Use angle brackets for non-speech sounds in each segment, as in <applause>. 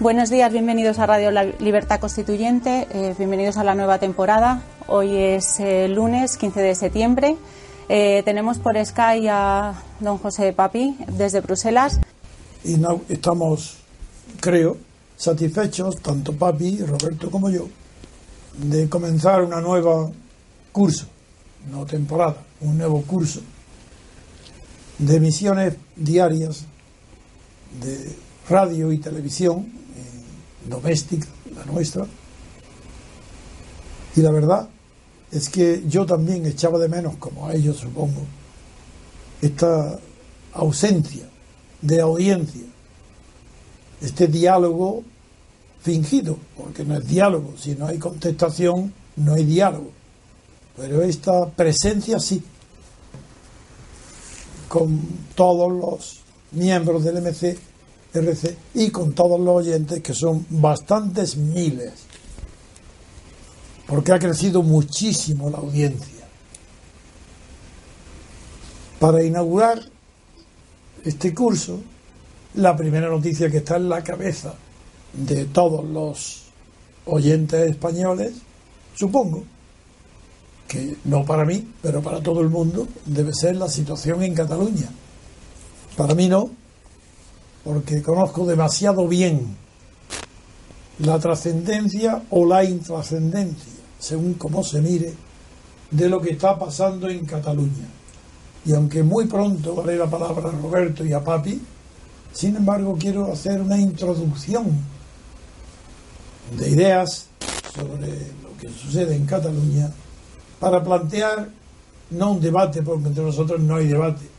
Buenos días, bienvenidos a Radio Libertad Constituyente, eh, bienvenidos a la nueva temporada. Hoy es eh, lunes 15 de septiembre. Eh, tenemos por Sky a don José Papi desde Bruselas. Y estamos, creo, satisfechos, tanto Papi, Roberto como yo, de comenzar una nueva curso, no temporada, un nuevo curso de emisiones diarias de radio y televisión doméstica, la nuestra. Y la verdad es que yo también echaba de menos, como a ellos supongo, esta ausencia de audiencia, este diálogo fingido, porque no es diálogo, si no hay contestación, no hay diálogo. Pero esta presencia sí, con todos los miembros del MC Y con todos los oyentes, que son bastantes miles, porque ha crecido muchísimo la audiencia. Para inaugurar este curso, la primera noticia que está en la cabeza de todos los oyentes españoles, supongo, que no para mí, pero para todo el mundo, debe ser la situación en Cataluña. Para mí no, porque conozco demasiado bien la trascendencia o la intrascendencia, según cómo se mire, de lo que está pasando en Cataluña. Y aunque muy pronto daré la palabra a Roberto y a Papi, sin embargo quiero hacer una introducción de ideas sobre lo que sucede en Cataluña para plantear no un debate, porque entre nosotros no hay debate,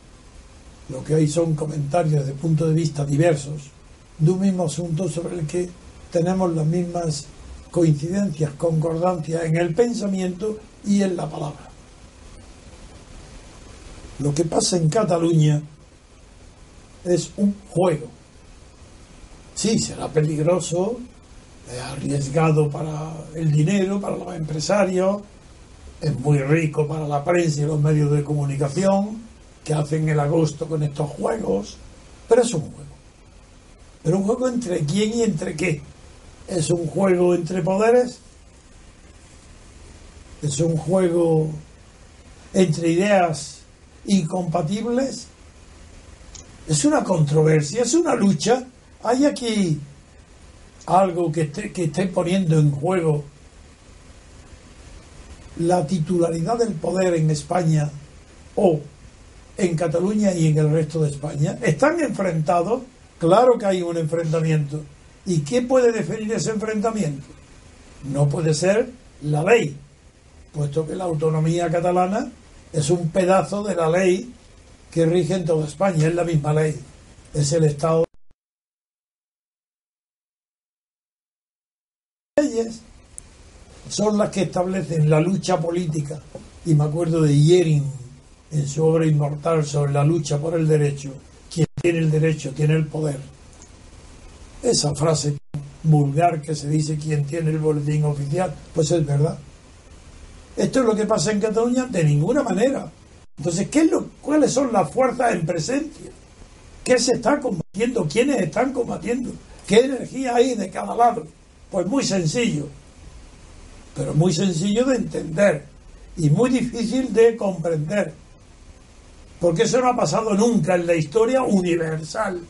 lo que hay son comentarios de puntos de vista diversos de un mismo asunto sobre el que tenemos las mismas coincidencias, concordancias en el pensamiento y en la palabra. Lo que pasa en Cataluña es un juego. Sí, será peligroso, arriesgado para el dinero, para los empresarios, es muy rico para la prensa y los medios de comunicación, que hacen el agosto con estos juegos, pero es un juego. Pero un juego entre quién y entre qué. Es un juego entre poderes, es un juego entre ideas incompatibles, es una controversia, es una lucha. Hay aquí algo que esté, que poniendo en juego la titularidad del poder en España o en Cataluña y en el resto de España. ¿Están enfrentados? Claro que hay un enfrentamiento. ¿Y qué puede definir ese enfrentamiento? No puede ser la ley, puesto que la autonomía catalana es un pedazo de la ley que rige en toda España, es la misma ley, es el Estado. leyes son las que establecen la lucha política. Y me acuerdo de Yering, en su obra inmortal sobre la lucha por el derecho, quien tiene el derecho tiene el poder. Esa frase vulgar que se dice quien tiene el boletín oficial, pues es verdad. esto es lo que pasa en Cataluña, de ninguna manera. Entonces, ¿qué es lo, ¿cuáles son las fuerzas en presencia? ¿Qué se está combatiendo? ¿Quiénes están combatiendo? ¿Qué energía hay de cada lado? Pues muy sencillo, pero muy sencillo de entender y muy difícil de comprender. Porque eso no ha pasado nunca en la historia universal,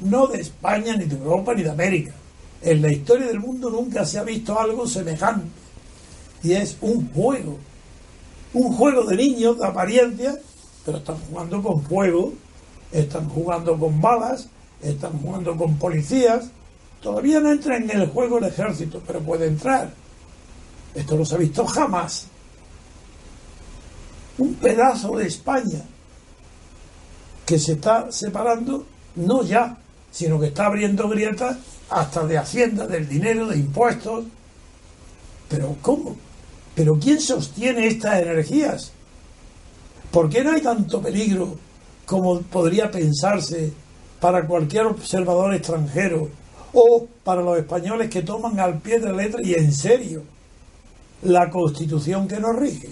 no de España, ni de Europa, ni de América. En la historia del mundo nunca se ha visto algo semejante. Y es un juego. Un juego de niños de apariencia, pero están jugando con fuego, están jugando con balas, están jugando con policías. Todavía no entra en el juego el ejército, pero puede entrar. Esto no se ha visto jamás. Un pedazo de España que se está separando, no ya, sino que está abriendo grietas hasta de Hacienda, del dinero, de impuestos. Pero ¿cómo? ¿Pero quién sostiene estas energías? ¿Por qué no hay tanto peligro como podría pensarse para cualquier observador extranjero o para los españoles que toman al pie de la letra y en serio la constitución que nos rige?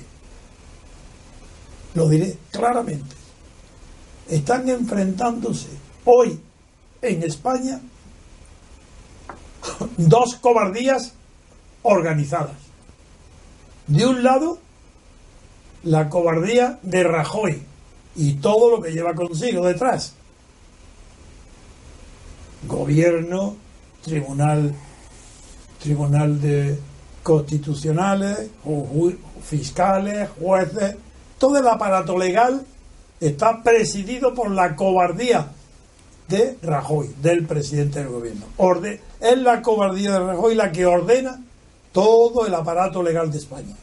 Lo diré claramente están enfrentándose hoy en España dos cobardías organizadas. De un lado, la cobardía de Rajoy y todo lo que lleva consigo detrás. Gobierno, tribunal, tribunal de constitucionales, fiscales, jueces, todo el aparato legal está presidido por la cobardía de Rajoy, del presidente del gobierno. Es la cobardía de Rajoy la que ordena todo el aparato legal de España.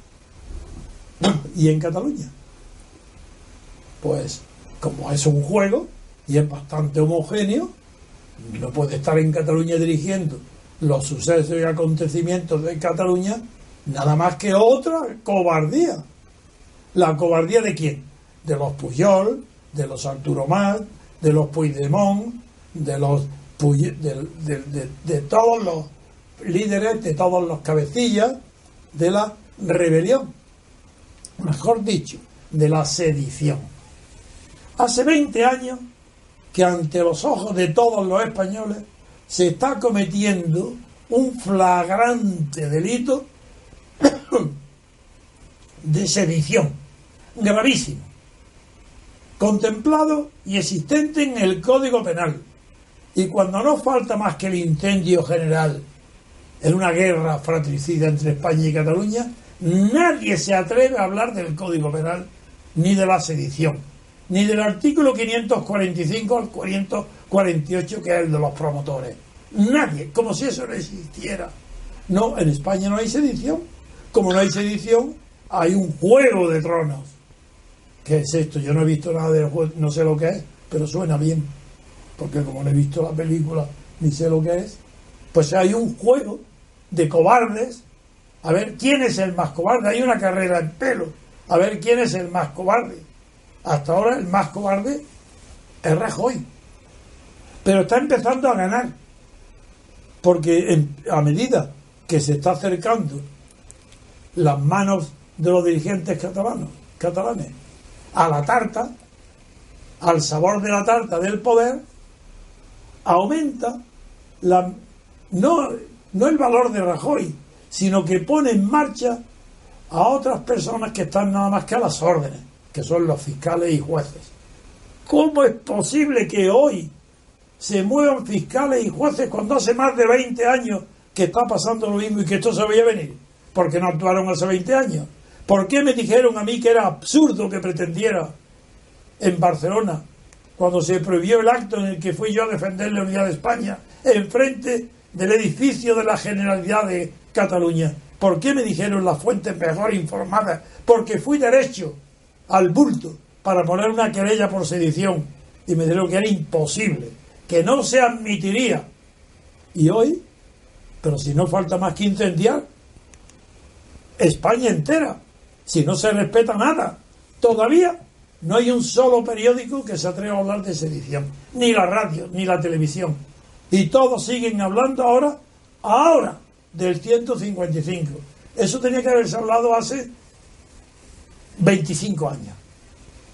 y en Cataluña. Pues como es un juego y es bastante homogéneo, no puede estar en Cataluña dirigiendo los sucesos y acontecimientos de Cataluña nada más que otra cobardía. ¿La cobardía de quién? De los Puyol, de los Arturo Mas, de los Puigdemont, de los de, todos los líderes, de todos los cabecillas de la rebelión, mejor dicho, de la sedición. Hace 20 años que ante los ojos de todos los españoles se está cometiendo un flagrante delito <coughs> de sedición, gravísimo contemplado y existente en el Código Penal. Y cuando no falta más que el incendio general en una guerra fratricida entre España y Cataluña, nadie se atreve a hablar del Código Penal ni de la sedición, ni del artículo 545 al 548 que es el de los promotores. Nadie, como si eso no existiera. No, en España no hay sedición. Como no hay sedición, hay un juego de tronos ¿Qué es esto? Yo no he visto nada del juego, no sé lo que es, pero suena bien. Porque como no he visto la película, ni sé lo que es. Pues hay un juego de cobardes. A ver quién es el más cobarde. Hay una carrera en pelo. A ver quién es el más cobarde. Hasta ahora el más cobarde es Rajoy. Pero está empezando a ganar. Porque a medida que se está acercando las manos de los dirigentes catalanos, catalanes a la tarta, al sabor de la tarta del poder, aumenta la, no, no el valor de Rajoy, sino que pone en marcha a otras personas que están nada más que a las órdenes, que son los fiscales y jueces. ¿Cómo es posible que hoy se muevan fiscales y jueces cuando hace más de 20 años que está pasando lo mismo y que esto se veía venir? Porque no actuaron hace 20 años. ¿Por qué me dijeron a mí que era absurdo que pretendiera en Barcelona, cuando se prohibió el acto en el que fui yo a defender la unidad de España, enfrente del edificio de la Generalidad de Cataluña? ¿Por qué me dijeron las fuentes mejor informadas? Porque fui derecho al bulto para poner una querella por sedición y me dijeron que era imposible, que no se admitiría. Y hoy, pero si no falta más que incendiar, España entera si no se respeta nada. Todavía no hay un solo periódico que se atreva a hablar de sedición, ni la radio, ni la televisión. Y todos siguen hablando ahora, ahora, del 155. Eso tenía que haberse hablado hace 25 años.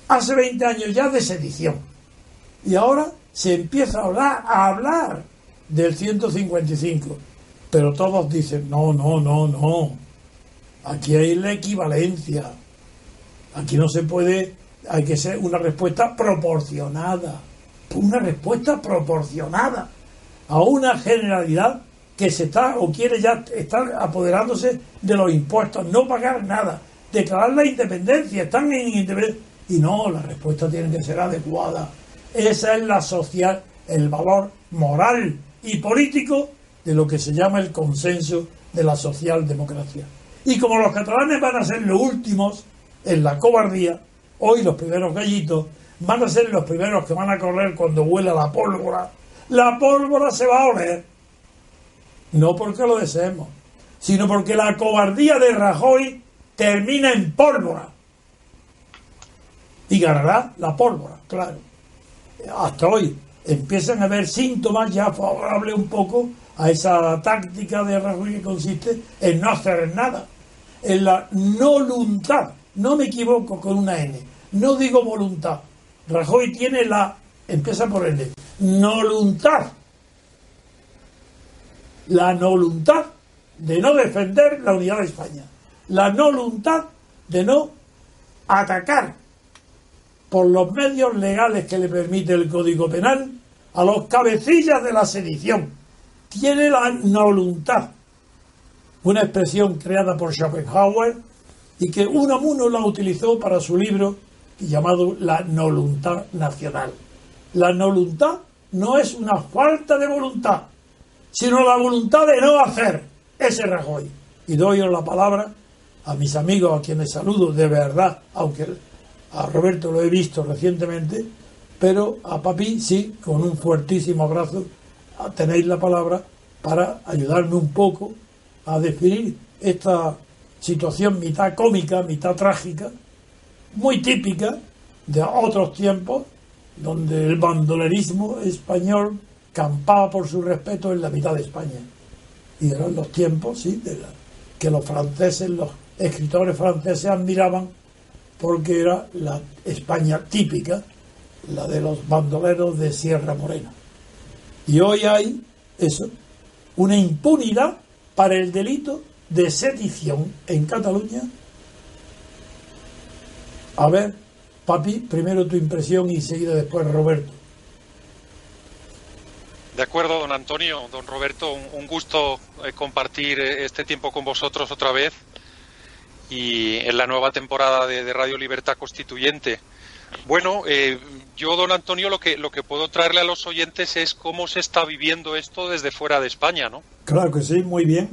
Hace 20 años ya de sedición. Y ahora se empieza a hablar, a hablar del 155. Pero todos dicen, no, no, no, no. Aquí hay la equivalencia. Aquí no se puede, hay que ser una respuesta proporcionada. Una respuesta proporcionada a una generalidad que se está o quiere ya estar apoderándose de los impuestos, no pagar nada, declarar la independencia, están en independencia. Y no, la respuesta tiene que ser adecuada. Esa es la social, el valor moral y político de lo que se llama el consenso de la socialdemocracia. Y como los catalanes van a ser los últimos en la cobardía, hoy los primeros gallitos van a ser los primeros que van a correr cuando huela la pólvora. La pólvora se va a oler. No porque lo deseemos, sino porque la cobardía de Rajoy termina en pólvora. Y ganará la pólvora, claro. Hasta hoy empiezan a haber síntomas ya favorables un poco a esa táctica de Rajoy que consiste en no hacer nada, en la no voluntad. No me equivoco con una N, no digo voluntad. Rajoy tiene la, empieza por N, voluntad. La voluntad de no defender la unidad de España. La no voluntad de no atacar por los medios legales que le permite el Código Penal a los cabecillas de la sedición. Tiene la no voluntad. Una expresión creada por Schopenhauer y que Unamuno la utilizó para su libro llamado La no voluntad nacional. La no voluntad no es una falta de voluntad, sino la voluntad de no hacer. Ese Rajoy. Y doy la palabra a mis amigos a quienes saludo de verdad, aunque a Roberto lo he visto recientemente, pero a Papi sí, con un fuertísimo abrazo, tenéis la palabra para ayudarme un poco a definir esta situación mitad cómica, mitad trágica, muy típica de otros tiempos, donde el bandolerismo español campaba por su respeto en la mitad de España. Y eran los tiempos, sí, de que los franceses, los escritores franceses admiraban porque era la España típica, la de los bandoleros de Sierra Morena. Y hoy hay eso, una impunidad para el delito de sedición en Cataluña. A ver, papi, primero tu impresión y seguida después Roberto. De acuerdo, don Antonio, don Roberto, un gusto eh, compartir eh, este tiempo con vosotros otra vez y en la nueva temporada de, Radio Libertad Constituyente. Bueno, eh, yo, don Antonio, lo que, lo que puedo traerle a los oyentes es cómo se está viviendo esto desde fuera de España, ¿no? Claro que sí, muy bien.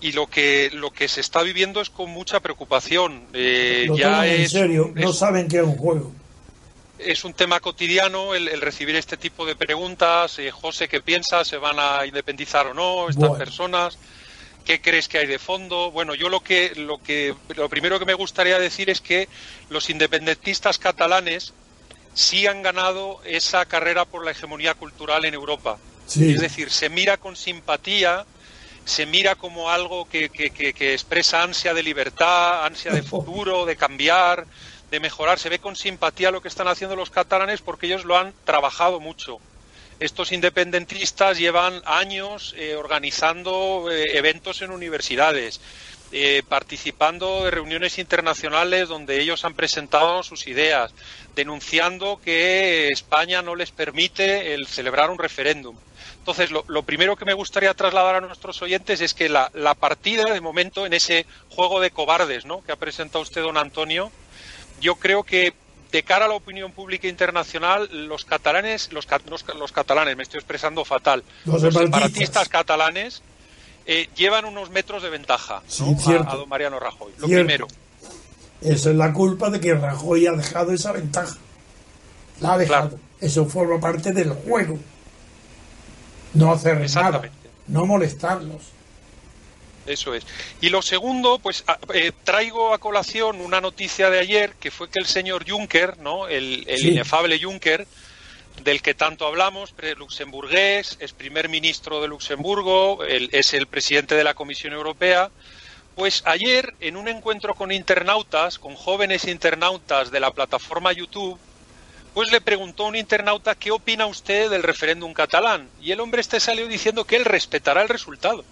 Y lo que, lo que se está viviendo es con mucha preocupación. Eh, ya en serio, no saben que es un juego. Es un tema cotidiano el, recibir este tipo de preguntas. Eh, José, ¿qué piensas? ¿Se van a independizar o no estas personas? ¿Qué crees que hay de fondo? Bueno, yo lo que, lo que, lo primero que me gustaría decir es que los independentistas catalanes sí han ganado esa carrera por la hegemonía cultural en Europa. Es decir, se mira con simpatía, se mira como algo que, que, que, expresa ansia de libertad, ansia de <laughs> futuro, de cambiar, de mejorar. Se ve con simpatía lo que están haciendo los catalanes porque ellos lo han trabajado mucho estos independentistas llevan años eh, organizando eh, eventos en universidades, eh, participando de reuniones internacionales donde ellos han presentado sus ideas, denunciando que España no les permite el celebrar un referéndum. Entonces, lo, primero que me gustaría trasladar a nuestros oyentes es que la, la, partida, de momento, en ese juego de cobardes ¿no? que ha presentado usted, don Antonio, yo creo que de cara a la opinión pública internacional, los catalanes, los, los, catalanes, me estoy expresando fatal, los, separatistas catalanes eh, llevan unos metros de ventaja a, don Mariano Rajoy. Lo primero. Eso es la culpa de que Rajoy ha dejado esa ventaja. La ha dejado. Eso forma parte del juego. No hacer nada. No molestarlos. Eso es. Y lo segundo, pues eh, traigo a colación una noticia de ayer que fue que el señor Juncker, ¿no? El, inefable Juncker, del que tanto hablamos, luxemburgués, es primer ministro de Luxemburgo, es el presidente de la Comisión Europea, Pues ayer, en un encuentro con internautas, con jóvenes internautas de la plataforma YouTube, pues le preguntó a un internauta qué opina usted del referéndum catalán. Y el hombre este salió diciendo que él respetará el resultado.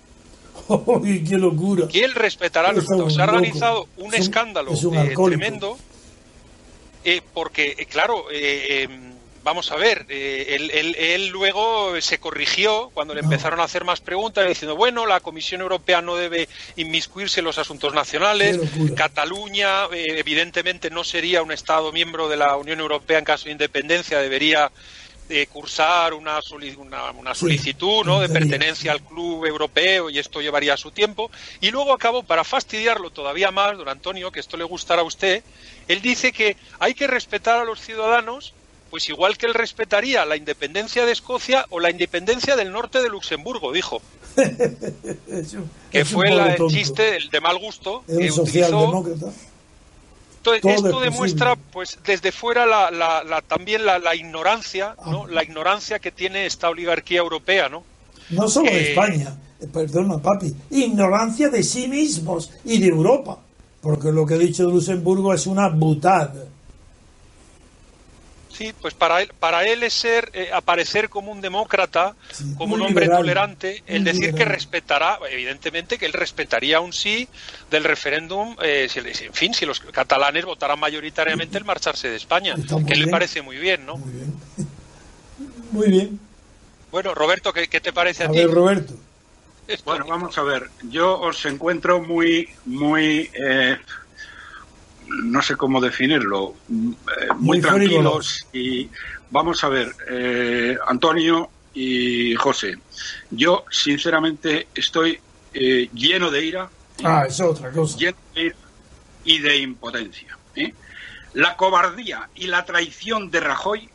<laughs> qué locura! Que él respetará el resultado. Se ha organizado un escándalo eh, tremendo, eh, porque, eh, claro, em, vamos a ver, él, él, luego se corrigió cuando le empezaron a hacer más preguntas, diciendo, bueno, la Comisión Europea no debe inmiscuirse en los asuntos nacionales, Cataluña evidentemente no sería un Estado miembro de la Unión Europea en caso de independencia, debería de cursar una, una, solicitud ¿no? de pertenencia al club europeo y esto llevaría su tiempo. Y luego acabó, para fastidiarlo todavía más, don Antonio, que esto le gustará a usted, él dice que hay que respetar a los ciudadanos, pues igual que él respetaría la independencia de Escocia o la independencia del norte de Luxemburgo, dijo. <laughs> que fue el chiste el de mal gusto que utilizó esto, demuestra, pues, desde fuera la, también la, ignorancia, ¿no? Ah. La ignorancia que tiene esta oligarquía europea, ¿no? No solo de eh, España, eh, perdona, papi, ignorancia de sí mismos y de Europa, porque lo que ha dicho Luxemburgo es una butada. Sí, pues para él, para él es ser, eh, aparecer como un demócrata, como un hombre tolerante, el decir que respetará, evidentemente que él respetaría un sí del referéndum, eh, si, en fin, si los catalanes votaran mayoritariamente el marcharse de España, que le parece muy bien, ¿no? Muy bien. <laughs> Muy bien. Bueno, Roberto, ¿qué, te parece a, a Ver, Roberto. <laughs> Bueno, vamos a ver. Yo os encuentro muy, muy eh, no sé cómo definirlo, eh, muy, tranquilos y vamos a ver, eh, Antonio y José, yo sinceramente estoy eh, lleno de ira. Ah, es otra cosa. Lleno de ira y de impotencia. La cobardía y la traición de Rajoy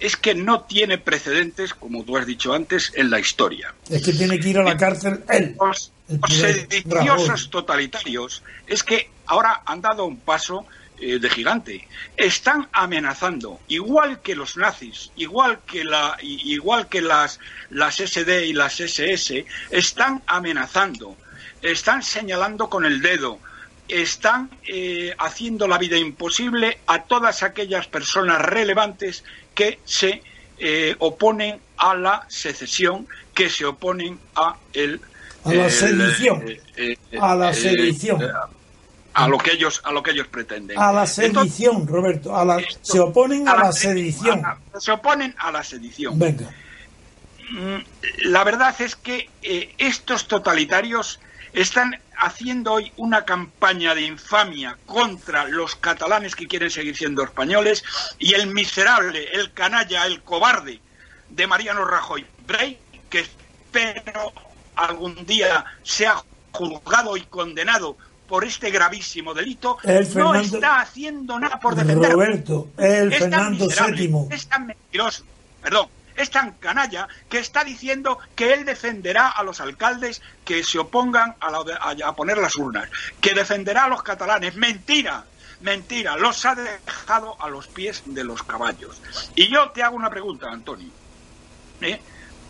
es que no tiene precedentes, como tú has dicho antes, en la historia. Es que tiene que ir a la cárcel él. Los, sediciosos totalitarios es que ahora han dado un paso eh, de gigante. Están amenazando, igual que los nazis, igual que la, igual que las, las SD y las SS, están amenazando, están señalando con el dedo, están eh, haciendo la vida imposible a todas aquellas personas relevantes que se eh, oponen a la secesión, que se oponen a el a la sedición, a la sedición a lo que ellos a lo que ellos pretenden. A la sedición, Roberto, a la, se oponen a, la, sedición. se oponen a la sedición. Venga. Mm, la verdad es que eh, estos totalitarios están haciendo hoy una campaña de infamia contra los catalanes que quieren seguir siendo españoles y el miserable, el canalla, el cobarde de Mariano Rajoy Brey, que espero algún día sea juzgado y condenado por este gravísimo delito, no está haciendo nada por defender. Roberto, el Fernando VII. Es tan mentiroso, perdón, es tan canalla que está diciendo que él defenderá a los alcaldes que se opongan a, poner las urnas, que defenderá a los catalanes. Mentira, mentira, los ha dejado a los pies de los caballos. Y yo te hago una pregunta, Antonio. ¿Eh?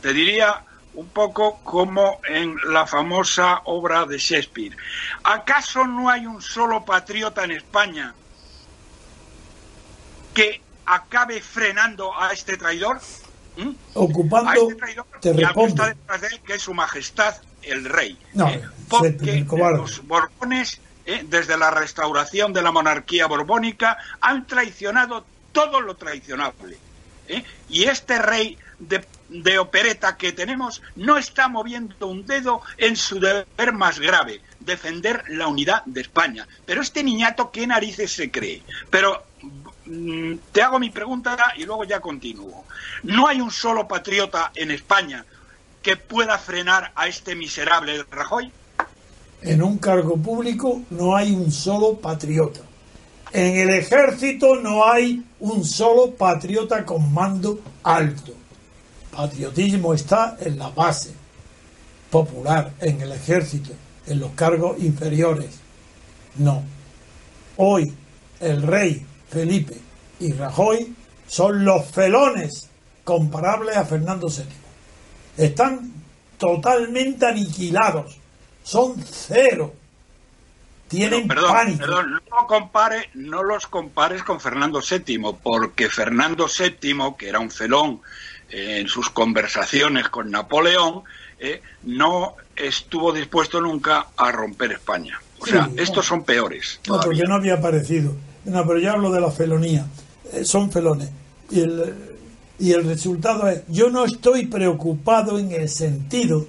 Te diría un poco como en la famosa obra de Shakespeare. ¿Acaso no hay un solo patriota en España que acabe frenando a este traidor? ¿Mm? Ocupando, a este traidor te está detrás de él, que es su majestad el rey. No, eh, porque los borbones, eh, desde la restauración de la monarquía borbónica, han traicionado todo lo traicionable. Eh, y este rey de, opereta que tenemos no está moviendo un dedo en su deber más grave, defender la unidad de España. Pero este niñato, ¿qué narices se cree? Pero mm, te hago mi pregunta y luego ya continúo. ¿No hay un solo patriota en España que pueda frenar a este miserable Rajoy? En un cargo público no hay un solo patriota. En el ejército no hay un solo patriota con mando alto patriotismo está en la base popular, en el ejército, en los cargos inferiores. No. Hoy el rey Felipe y Rajoy son los felones comparables a Fernando VII. Están totalmente aniquilados. Son cero tienen perdón, Perdón, no, compare, no los compares con Fernando VII, porque Fernando VII, que era un felón eh, en sus conversaciones con Napoleón, eh, no estuvo dispuesto nunca a romper España. O sea, estos son peores. No, porque no había aparecido. No, pero yo hablo de la felonía. Eh, son felones. Y el, y el resultado es, yo no estoy preocupado en el sentido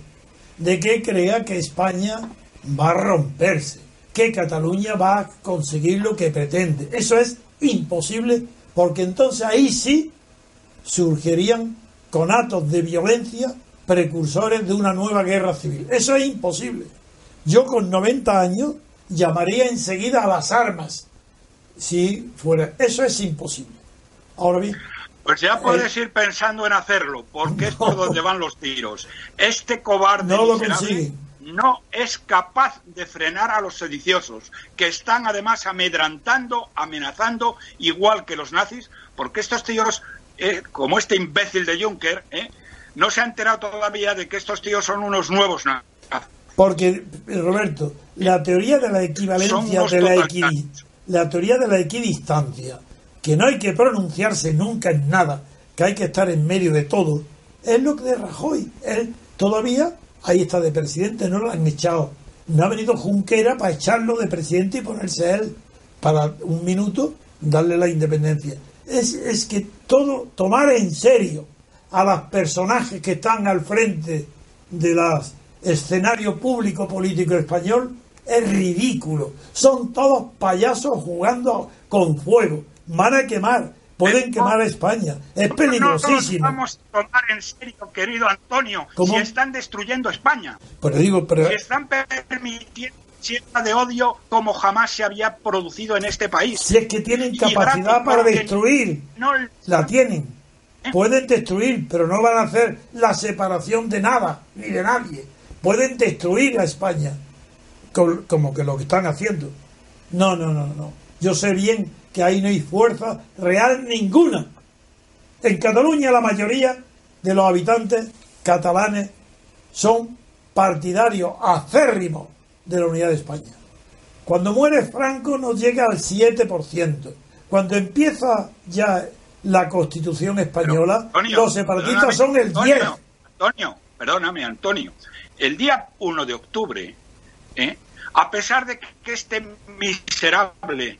de que crea que España va a romperse, que Cataluña va a conseguir lo que pretende. Eso es imposible porque entonces ahí sí surgirían con actos de violencia precursores de una nueva guerra civil. Eso es imposible. Yo con 90 años llamaría enseguida a las armas si fuera. Eso es imposible. Ahora bien. Pues ya puedes ir pensando en hacerlo, porque es por <laughs> donde van los tiros. Este cobarde no lo consigue. no es capaz de frenar a los sediciosos, que están además amedrantando, amenazando, igual que los nazis, porque estos tíos, eh, como este imbécil de Juncker, eh, no se ha enterado todavía de que estos tíos son unos nuevos nazis. Porque, Roberto, la teoría de la equivalencia de la, la teoría de la equidistancia que no hay que pronunciarse nunca en nada, que hay que estar en medio de todo, es lo que de Rajoy. Él todavía ahí está de presidente, no lo han echado. No ha venido Junquera para echarlo de presidente y ponerse él para un minuto darle la independencia. Es, es que todo, tomar en serio a los personajes que están al frente del escenario público político español es ridículo. Son todos payasos jugando con fuego van a quemar, pueden quemar a España. Es peligrosísimo. No vamos a tomar en serio, querido Antonio, si están destruyendo España. Pero digo, pero... Si están permitiendo cierta de odio como jamás se había producido en este país. Si es que tienen capacidad para destruir, no... la tienen. ¿Eh? Pueden destruir, pero no van a hacer la separación de nada, ni de nadie. Pueden destruir a España, como que lo que están haciendo. No, no, no, no. Yo sé bien que ahí no hay fuerza real ninguna. En Cataluña la mayoría de los habitantes catalanes son partidarios acérrimos de la unidad de España. Cuando muere Franco nos llega al 7%. Cuando empieza ya la constitución española, los separatistas son el 10%. Antonio, perdóname, Antonio. El día 1 de octubre, ¿eh? a pesar de que este miserable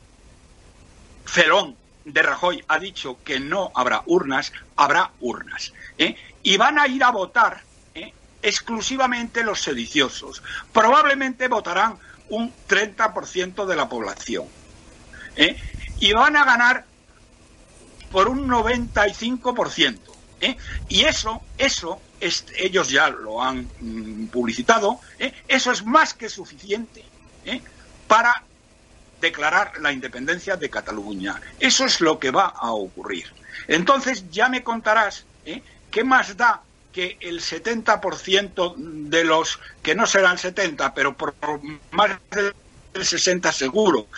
Felón de Rajoy ha dicho que no habrá urnas, habrá urnas. ¿eh? Y van a ir a votar. Exclusivamente los sediciosos. Probablemente votarán un 30% de la población. ¿eh? Y van a ganar por un 95%. Y eso, eso, ellos ya lo han mm, publicitado, eso es más que suficiente para declarar la independencia de Cataluña. Eso es lo que va a ocurrir. Entonces ya me contarás ¿eh? qué más da que el 70% de los, que no serán 70, pero por más del 60 seguro,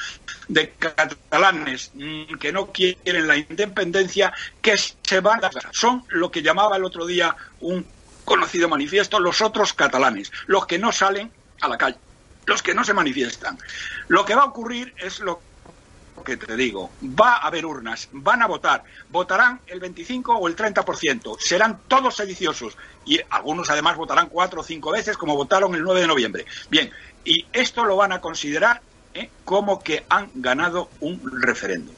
de catalanes mm, que no quieren la independencia, que se van. Son lo que llamaba el otro día un conocido manifiesto, los otros catalanes, los que no salen a la calle los que no se manifiestan. Lo que va a ocurrir es lo que te digo, va a haber urnas, van a votar, votarán el 25 o el 30%, serán todos sediciosos y algunos además votarán cuatro o cinco veces como votaron el 9 de noviembre. Bien, y esto lo van a considerar ¿eh? como que han ganado un referéndum.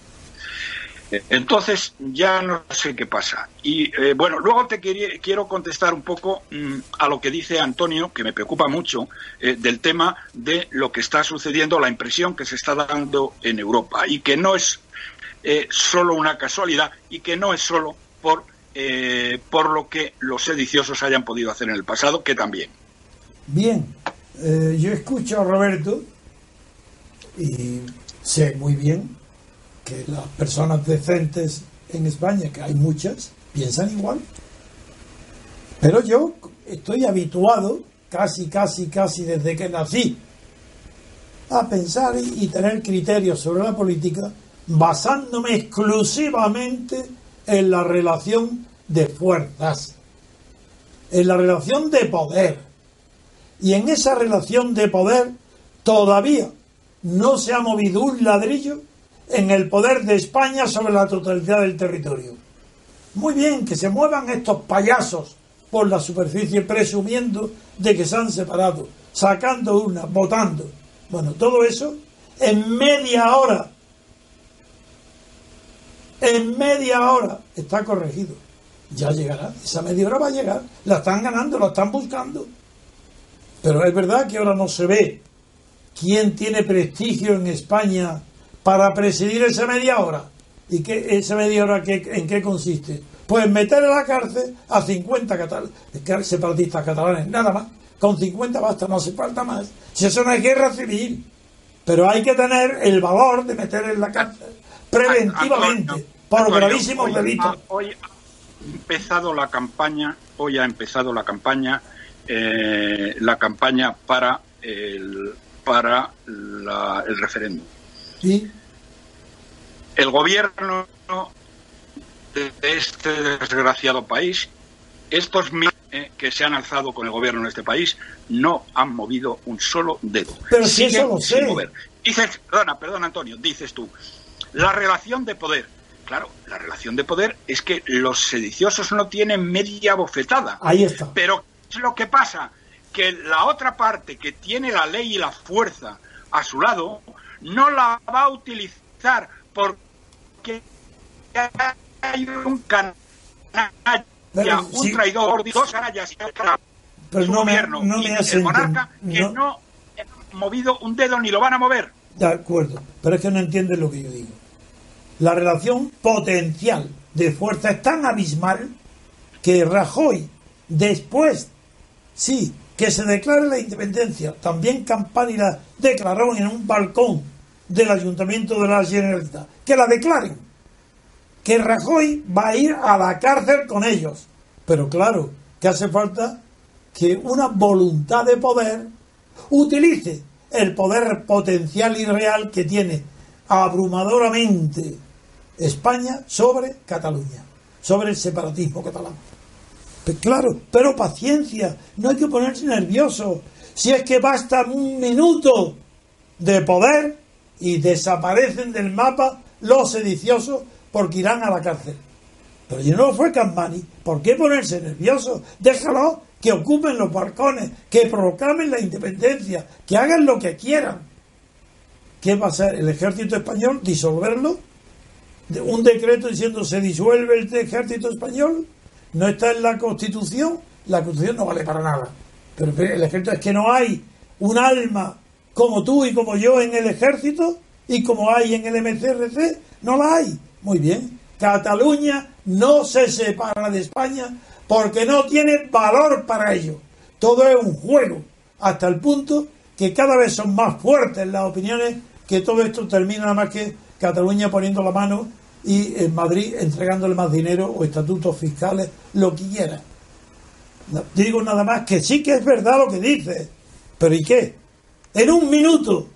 Entonces ya no sé qué pasa. Y eh, bueno, luego te quiero contestar un poco mm, a lo que dice Antonio, que me preocupa mucho, eh, del tema de lo que está sucediendo, la impresión que se está dando en Europa y que no es eh, solo una casualidad y que no es solo por, por lo que los sediciosos hayan podido hacer en el pasado, que también. Bien, yo escucho a Roberto y sé muy bien que las personas decentes en España, que hay muchas, piensan igual. Pero yo estoy habituado, casi, casi, casi desde que nací, a pensar y, tener criterios sobre la política basándome exclusivamente en la relación de fuerzas, en la relación de poder. Y en esa relación de poder todavía no se ha movido un ladrillo en el poder de España sobre la totalidad del territorio. Muy bien, que se muevan estos payasos por la superficie presumiendo de que se han separado, sacando una, votando. Bueno, todo eso en media hora. En media hora está corregido. Ya llegará, esa media hora va a llegar. La están ganando, la están buscando. Pero es verdad que ahora no se ve quién tiene prestigio en España para presidir esa media hora. ¿Y qué, esa media hora en qué consiste? Pues meter en la cárcel a 50 catalanes, separatistas catalanes, nada más. Con 50 basta, no hace falta más. Si eso no es guerra civil. Pero hay que tener el valor de meter en la cárcel preventivamente por gravísimos delitos. Hoy ha empezado la campaña, hoy ha empezado la campaña, eh, la campaña para el para el referéndum. ¿Sí? El gobierno de este desgraciado país, estos mil eh, que se han alzado con el gobierno de este país, no han movido un solo dedo. Pero si eso lo sé. Dices, perdona, perdona Antonio, dices tú, la relación de poder. Claro, la relación de poder es que los sediciosos no tienen media bofetada. Ahí está. Pero ¿qué es lo que pasa? Que la otra parte que tiene la ley y la fuerza a su lado no la va a utilizar porque hay un canalla, un traidor, dos canallas y pero no gobierno no me y el monarca que no. ha movido un dedo ni lo van a mover. De acuerdo, pero es que no entiendes lo que yo digo. La relación potencial de fuerza es tan abismal que Rajoy, después, sí, que se declare la independencia, también Campanila declaró en un balcón del Ayuntamiento de la Generalitat, que la declaren, que Rajoy va a ir a la cárcel con ellos. Pero claro, que hace falta que una voluntad de poder utilice el poder potencial y real que tiene abrumadoramente España sobre Cataluña, sobre el separatismo catalán. Pues claro, pero paciencia, no hay que ponerse nervioso. Si es que basta un minuto de poder y desaparecen del mapa los sediciosos porque irán a la cárcel. Pero yo no fue Campani. ¿Por qué ponerse nervioso? Déjalo que ocupen los balcones, que proclamen la independencia, que hagan lo que quieran. ¿Qué va a hacer el ejército español? ¿Disolverlo? ¿Un decreto diciendo se disuelve el ejército español? ¿No está en la Constitución? La Constitución no vale para nada. Pero el ejército es que no hay un alma como tú y como yo en el ejército y como hay en el MCRC. No la hay. Muy bien. Cataluña no se separa de España porque no tiene valor para ello. Todo es un juego, hasta el punto que cada vez son más fuertes las opiniones que todo esto termina nada más que Cataluña poniendo la mano y en Madrid entregándole más dinero o estatutos fiscales, lo que quiera. Digo nada más que sí que es verdad lo que dice, pero ¿y qué? En un minuto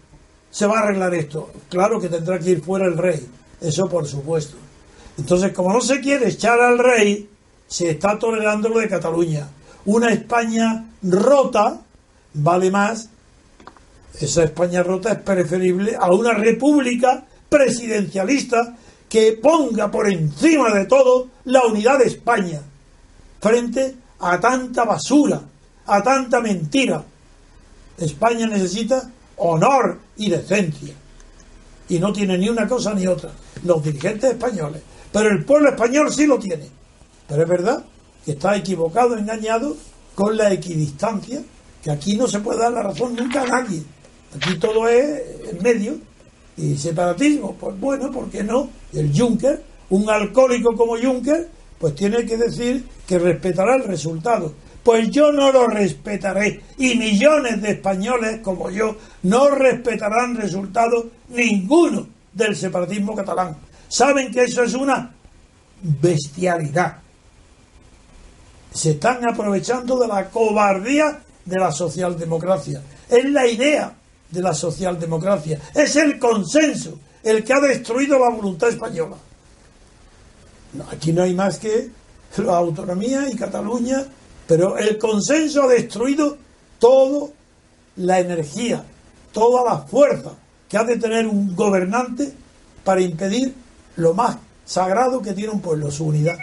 se va a arreglar esto. Claro que tendrá que ir fuera el rey, eso por supuesto. Entonces, como no se quiere echar al rey, se está tolerando lo de Cataluña. Una España rota vale más, esa España rota es preferible a una república presidencialista que ponga por encima de todo la unidad de España frente a tanta basura, a tanta mentira. España necesita honor y decencia. Y no tiene ni una cosa ni otra. Los dirigentes españoles. Pero el pueblo español sí lo tiene. Pero es verdad que está equivocado, engañado con la equidistancia, que aquí no se puede dar la razón nunca a nadie. Aquí todo es en medio. Y separatismo, pues bueno, ¿por qué no? El Juncker, un alcohólico como Juncker, pues tiene que decir que respetará el resultado. Pues yo no lo respetaré. Y millones de españoles como yo no respetarán resultado ninguno del separatismo catalán. Saben que eso es una bestialidad se están aprovechando de la cobardía de la socialdemocracia. Es la idea de la socialdemocracia, es el consenso el que ha destruido la voluntad española. aquí no hay más que la autonomía y Cataluña, pero el consenso ha destruido toda la energía, toda la fuerza que ha de tener un gobernante para impedir lo más sagrado que tiene un pueblo, su unidad.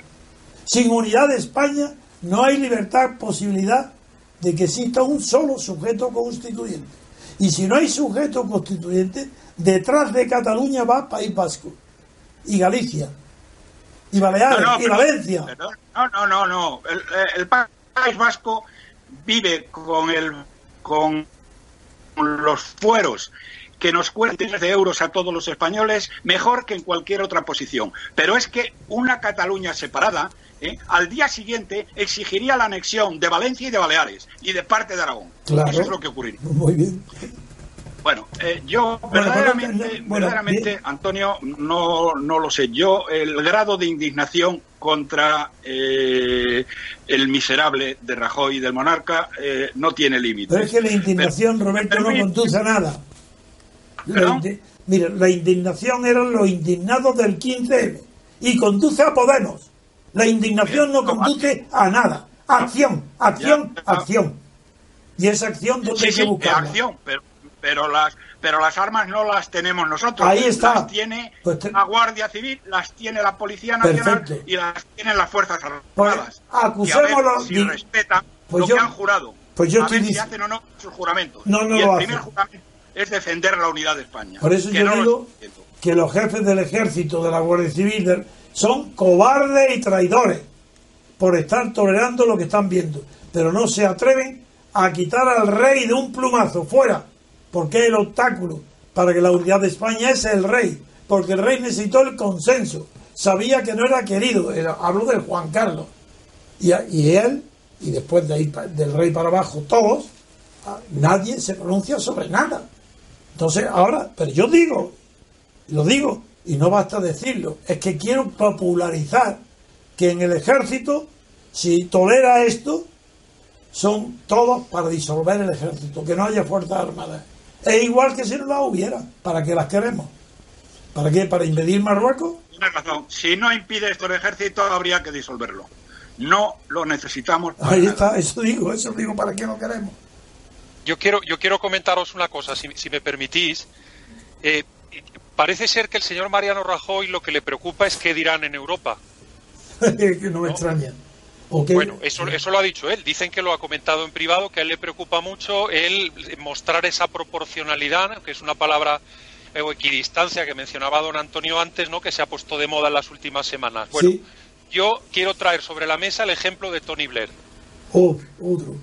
Sin unidad de España no hay libertad, posibilidad de que exista un solo sujeto constituyente. Y si no hay sujeto constituyente, detrás de Cataluña va País Vasco y Galicia y Baleares y Valencia. no, no, no, no. El, País Vasco vive con el con los fueros que nos cuenten de euros a todos los españoles mejor que en cualquier otra posición. Pero es que una Cataluña separada ¿eh? al día siguiente exigiría la anexión de Valencia y de Baleares y de parte de Aragón. Eso es lo que ocurriría. Muy bien. Bueno, eh, yo verdaderamente, verdaderamente Antonio, no, no lo sé. Yo, el grado de indignación contra eh, el miserable de Rajoy y del monarca no tiene límite. Pero es que la indignación, Roberto, no conduce a nada. mira, la indignación eran los indignados del 15M y conduce a Podemos. La indignación no conduce a nada. Acción, acción, acción. Y esa acción, ¿dónde hay que buscarla? acción, pero, pero, las, pero las armas no las tenemos nosotros. Ahí está. Las tiene pues la Guardia Civil, las tiene la Policía Nacional y las tienen las Fuerzas pues Armadas. Pues, acusémoslo. si respetan pues lo que han jurado. Pues yo a ver si hacen o no sus juramentos. No, no y el primer juramento es defender la unidad de España. Por eso yo digo que los jefes del ejército, de la Guardia Civil, son cobardes y traidores por estar tolerando lo que están viendo, pero no se atreven a quitar al rey de un plumazo fuera, porque el obstáculo para que la unidad de España es el rey, porque el rey necesitó el consenso, sabía que no era querido, hablo del Juan Carlos, y, él, y después de ahí, del rey para abajo, todos, nadie se pronuncia sobre nada. Entonces, ahora, pero yo digo, lo digo, y no basta decirlo, es que quiero popularizar que en el ejército, si tolera esto, son todos para disolver el ejército, que no haya fuerzas armadas. Es igual que si no las hubiera, ¿para qué las queremos? ¿Para qué? ¿Para impedir Marruecos? Tienes razón, si no impide esto el ejército, habría que disolverlo. No lo necesitamos. Ahí está, eso digo, eso digo, ¿para qué lo queremos? Yo quiero, yo quiero comentaros una cosa, si, me permitís. Eh, parece ser que el señor Mariano Rajoy lo que le preocupa es qué dirán en Europa. <laughs> que no me extraña. Bueno, eso, eso lo ha dicho él. Dicen que lo ha comentado en privado, que a él le preocupa mucho el mostrar esa proporcionalidad, que es una palabra o equidistancia que mencionaba don Antonio antes, ¿no? que se ha puesto de moda en las últimas semanas. Bueno, yo quiero traer sobre la mesa el ejemplo de Tony Blair. Oh, otro.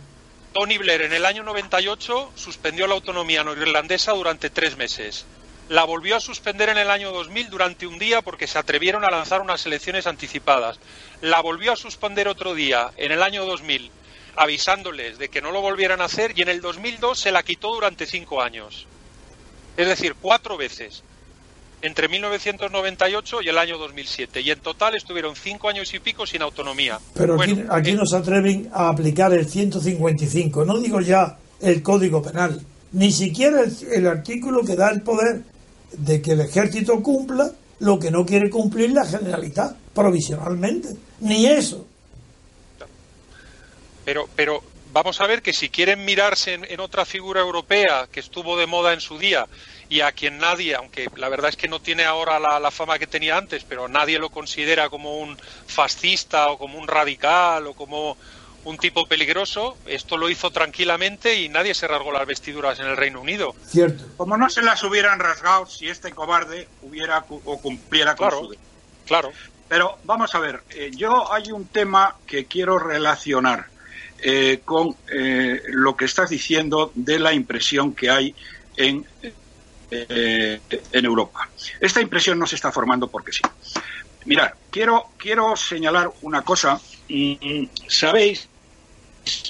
Tony Blair en el año 98 suspendió la autonomía norirlandesa durante tres meses la volvió a suspender en el año 2000 durante un día porque se atrevieron a lanzar unas elecciones anticipadas. La volvió a suspender otro día en el año 2000 avisándoles de que no lo volvieran a hacer y en el 2002 se la quitó durante cinco años. Es decir, cuatro veces entre 1998 y el año 2007. Y en total estuvieron cinco años y pico sin autonomía. Pero aquí, aquí no se atreven a aplicar el 155, no digo ya el Código Penal, ni siquiera el artículo que da el poder de que el ejército cumpla lo que no quiere cumplir la generalidad provisionalmente. Ni eso. Pero, pero vamos a ver que si quieren mirarse en, otra figura europea que estuvo de moda en su día y a quien nadie, aunque la verdad es que no tiene ahora la, la, fama que tenía antes, pero nadie lo considera como un fascista o como un radical o como un tipo peligroso, esto lo hizo tranquilamente y nadie se rasgó las vestiduras en el Reino Unido. Cierto. Como no se las hubieran rasgado si este cobarde hubiera o cumpliera con claro, Claro. Pero vamos a ver, eh, yo hay un tema que quiero relacionar eh, con eh, lo que estás diciendo de la impresión que hay en, en Europa. Esta impresión no se está formando porque sí. Mirad, quiero, quiero señalar una cosa. Sabéis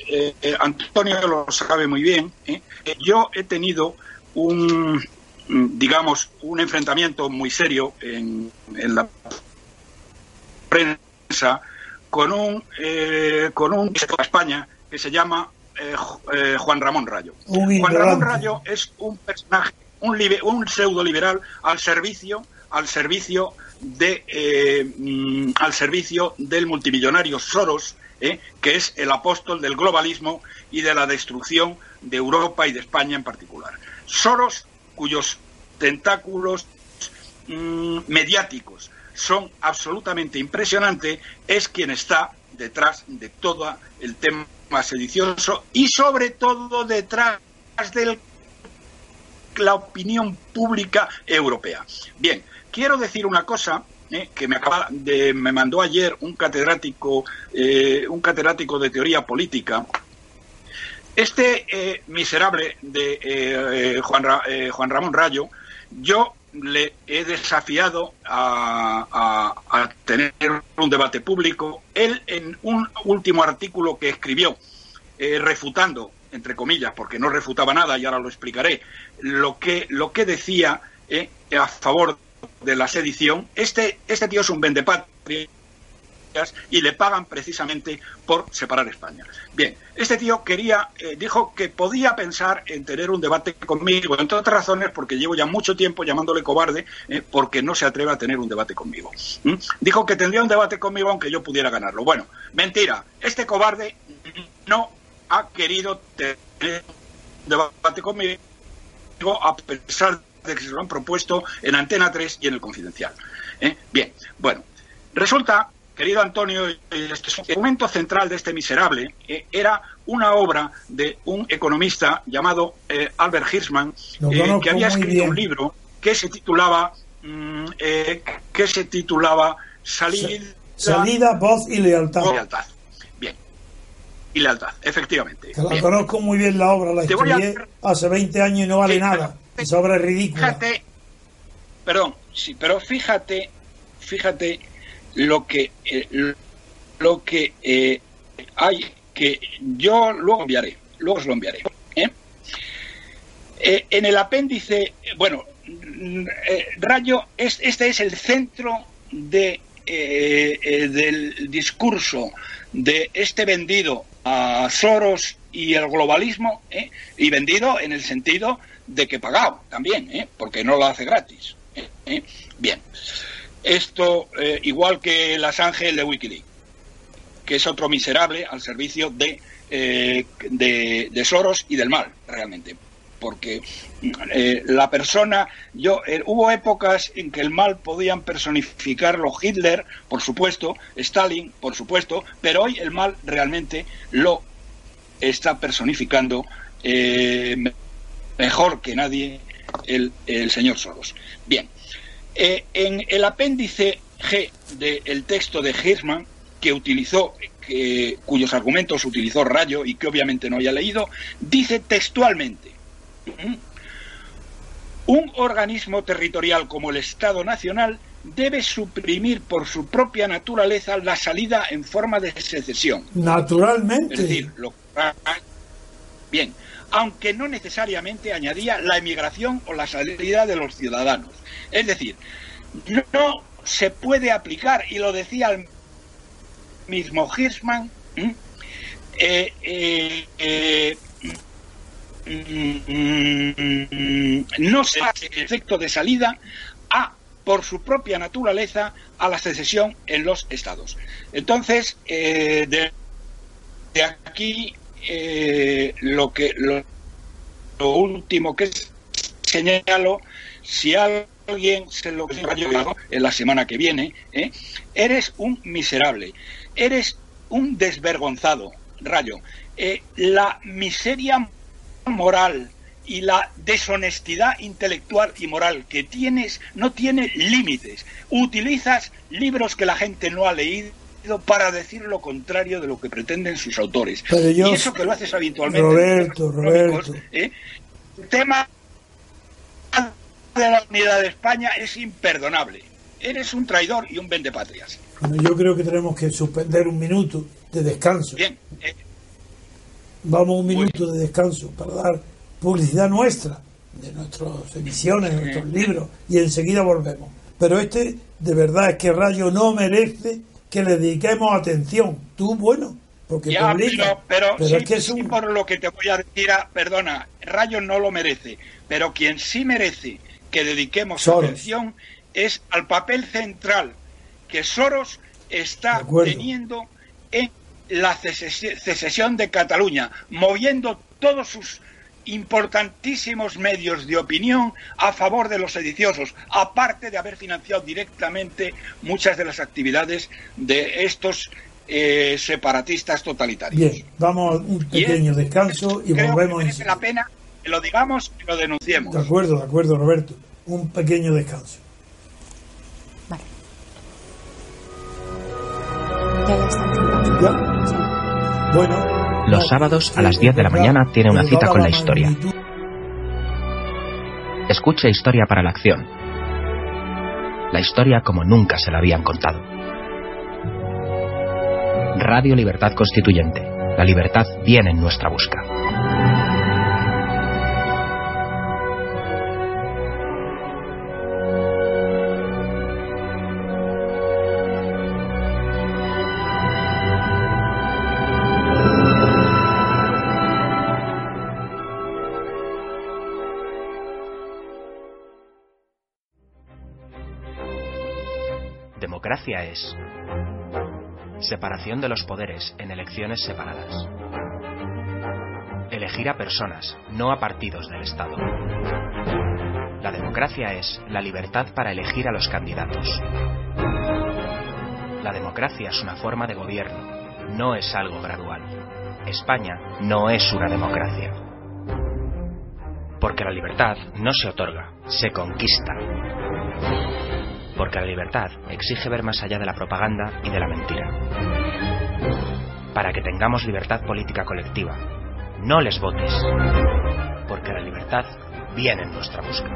eh, Antonio lo sabe muy bien, ¿eh? yo he tenido un, digamos, un enfrentamiento muy serio en, la prensa con un, eh, con un de España que se llama Juan Ramón Rayo. Juan Ramón Rayo es un personaje, un, un pseudo liberal al servicio, al servicio de, mm, al servicio del multimillonario Soros, ¿eh? que es el apóstol del globalismo y de la destrucción de Europa y de España en particular. Soros, cuyos tentáculos mm, mediáticos son absolutamente impresionantes, es quien está detrás de todo el tema sedicioso y sobre todo detrás de la opinión pública europea. Bien, quiero decir una cosa eh, que me acaba de me mandó ayer un catedrático eh, un catedrático de teoría política este eh, miserable de Juan, Juan Ramón Rayo yo le he desafiado a, tener un debate público. Él, en un último artículo que escribió, refutando, entre comillas, porque no refutaba nada, y ahora lo explicaré, lo que, lo que decía eh, a favor de la sedición, este, este tío es un vendepatria y le pagan precisamente por separar España. Bien, este tío quería, eh, dijo que podía pensar en tener un debate conmigo, entre otras razones porque llevo ya mucho tiempo llamándole cobarde eh, porque no se atreve a tener un debate conmigo. Dijo que tendría un debate conmigo aunque yo pudiera ganarlo. Bueno, mentira, este cobarde no ha querido tener un debate conmigo a pesar de que se lo han propuesto en Antena 3 y en el Confidencial. ¿eh? Bien, bueno, resulta querido Antonio, este el momento central de este miserable eh, era una obra de un economista llamado eh, Albert Hirschman, que había escrito un libro que se titulaba mm, que se titulaba Salida, Salida, voz y lealtad. Bien. Y lealtad, efectivamente. la conozco muy bien la obra, la estudié hace 20 años y no vale nada. Esa obra es ridícula. Fíjate, perdón, sí, pero fíjate, fíjate lo que, eh, lo que eh, hay que yo luego enviaré, luego os lo enviaré. ¿eh? en el apéndice, bueno, Rayo, es, este es el centro de, del discurso de este vendido a Soros y el globalismo, y vendido en el sentido de que pagado también, porque no lo hace gratis. Bien. Esto, eh, igual que el Assange de Wikileaks, que es otro miserable al servicio de, eh, de, Soros y del mal, realmente. Porque eh, la persona, yo, hubo épocas en que el mal podían personificarlo Hitler, por supuesto, Stalin, por supuesto, pero hoy el mal realmente lo está personificando mejor que nadie el, señor Soros. Bien, eh, en el apéndice G del texto de Hirschman, que utilizó, cuyos argumentos utilizó Rayo y que obviamente no haya leído, dice textualmente: un organismo territorial como el Estado Nacional debe suprimir por su propia naturaleza la salida en forma de secesión. Naturalmente. Es decir, lo bien, aunque no necesariamente añadía la emigración o la salida de los ciudadanos. Es decir, no se puede aplicar, y lo decía el mismo Hirschman, eh, eh, eh, mm, no se hace efecto de salida a por su propia naturaleza a la secesión en los estados. Entonces, de, aquí lo que lo, último que señalo, si alguien se lo en la semana que viene, ¿eh? eres un miserable, eres un desvergonzado, Rayo. Eh, la miseria moral y la deshonestidad intelectual y moral que tienes no tiene límites. Utilizas libros que la gente no ha leído para decir lo contrario de lo que pretenden sus autores. y eso que lo haces habitualmente. Roberto, Roberto. ¿eh? Tema de la unidad de España es imperdonable. Eres un traidor y un vendepatrias. Bueno, yo creo que tenemos que suspender un minuto de descanso. Bien. Eh, Vamos un minuto de descanso para dar publicidad nuestra, de nuestras emisiones, de nuestros libros, y enseguida volvemos. Pero este, de verdad, es que Rayo no merece que le dediquemos atención. Tú, bueno, porque ya, pero, es que es un... por lo que te voy a decir, ah, perdona, Rayo no lo merece, pero quien sí merece que dediquemos atención es al papel central que Soros está teniendo en la secesión de Cataluña, moviendo todos sus importantísimos medios de opinión a favor de los sediciosos, aparte de haber financiado directamente muchas de las actividades de estos eh, separatistas totalitarios. Bien, vamos a un pequeño descanso y volvemos. Que merece la pena que lo digamos y lo denunciemos. De acuerdo, de acuerdo, Roberto. Un pequeño descanso. Vale. ¿Ya? Bueno. Los sábados a las 10 de la mañana tiene una cita con la historia. Escucha Historia para la Acción. La historia como nunca se la habían contado. Radio Libertad Constituyente. La libertad viene en nuestra busca. Democracia es separación de los poderes en elecciones separadas. Elegir a personas, no a partidos del Estado. La democracia es la libertad para elegir a los candidatos. La democracia es una forma de gobierno, no es algo gradual. España no es una democracia. Porque la libertad no se otorga, se conquista. Porque la libertad exige ver más allá de la propaganda y de la mentira. Para que tengamos libertad política colectiva, no les votes. Porque la libertad viene en nuestra busca.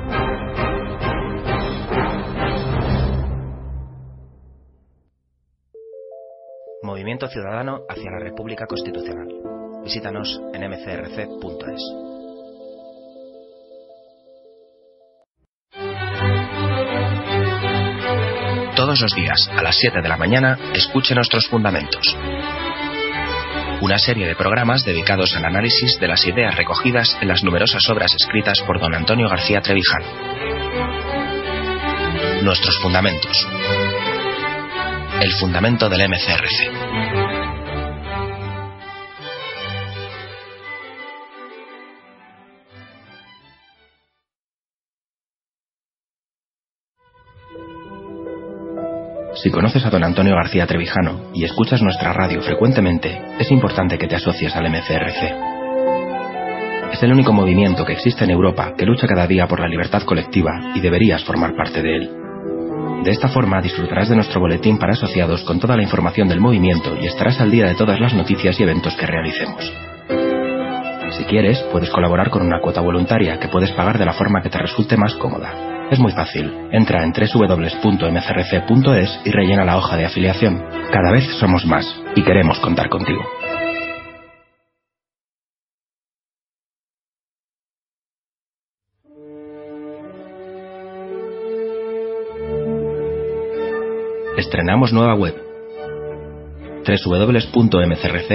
Movimiento Ciudadano hacia la República Constitucional. Visítanos en mcrc.es. Todos los días, a las 7 de la mañana, escuche nuestros fundamentos. Una serie de programas dedicados al análisis de las ideas recogidas en las numerosas obras escritas por don Antonio García Trevijano. Nuestros fundamentos. El fundamento del MCRC. Si conoces a don Antonio García Trevijano y escuchas nuestra radio frecuentemente, es importante que te asocies al MCRC. Es el único movimiento que existe en Europa que lucha cada día por la libertad colectiva y deberías formar parte de él. De esta forma disfrutarás de nuestro boletín para asociados con toda la información del movimiento y estarás al día de todas las noticias y eventos que realicemos. Si quieres, puedes colaborar con una cuota voluntaria que puedes pagar de la forma que te resulte más cómoda. Es muy fácil. Entra en www.mcrc.es y rellena la hoja de afiliación. Cada vez somos más y queremos contar contigo. Estrenamos nueva web www.mcrc.es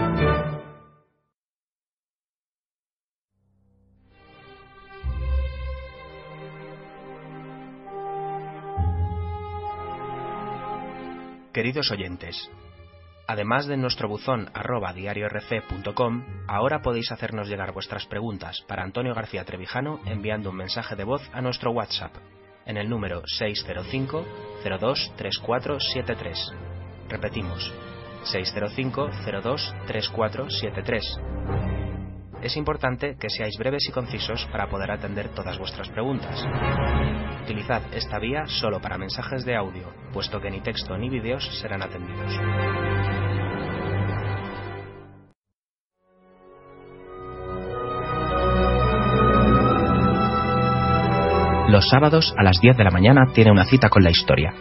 Queridos oyentes, además de nuestro buzón arroba diariorc.com, ahora podéis hacernos llegar vuestras preguntas para Antonio García Trevijano enviando un mensaje de voz a nuestro WhatsApp en el número 605 02 3473. Repetimos, 605 02 3473. Es importante que seáis breves y concisos para poder atender todas vuestras preguntas. Utilizad esta vía solo para mensajes de audio, puesto que ni texto ni vídeos serán atendidos. Los sábados a las 10 de la mañana tiene una cita con la historia.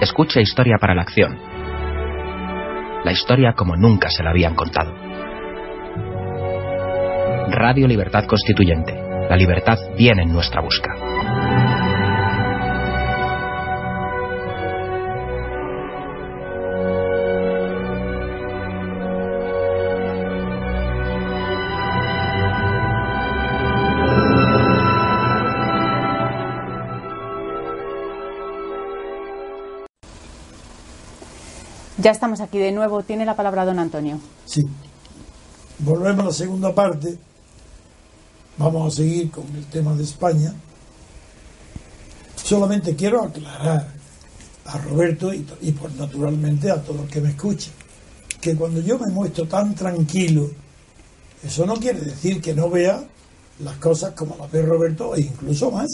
Escucha Historia para la Acción. La historia como nunca se la habían contado. Radio Libertad Constituyente La libertad viene en nuestra busca. Ya estamos aquí de nuevo. Tiene la palabra don Antonio. Sí. Volvemos a la segunda parte. Vamos a seguir con el tema de España. Solamente quiero aclarar a Roberto y, y por naturalmente a todos los que me escuchan que cuando yo me muestro tan tranquilo, eso no quiere decir que no vea las cosas como las ve Roberto e incluso más.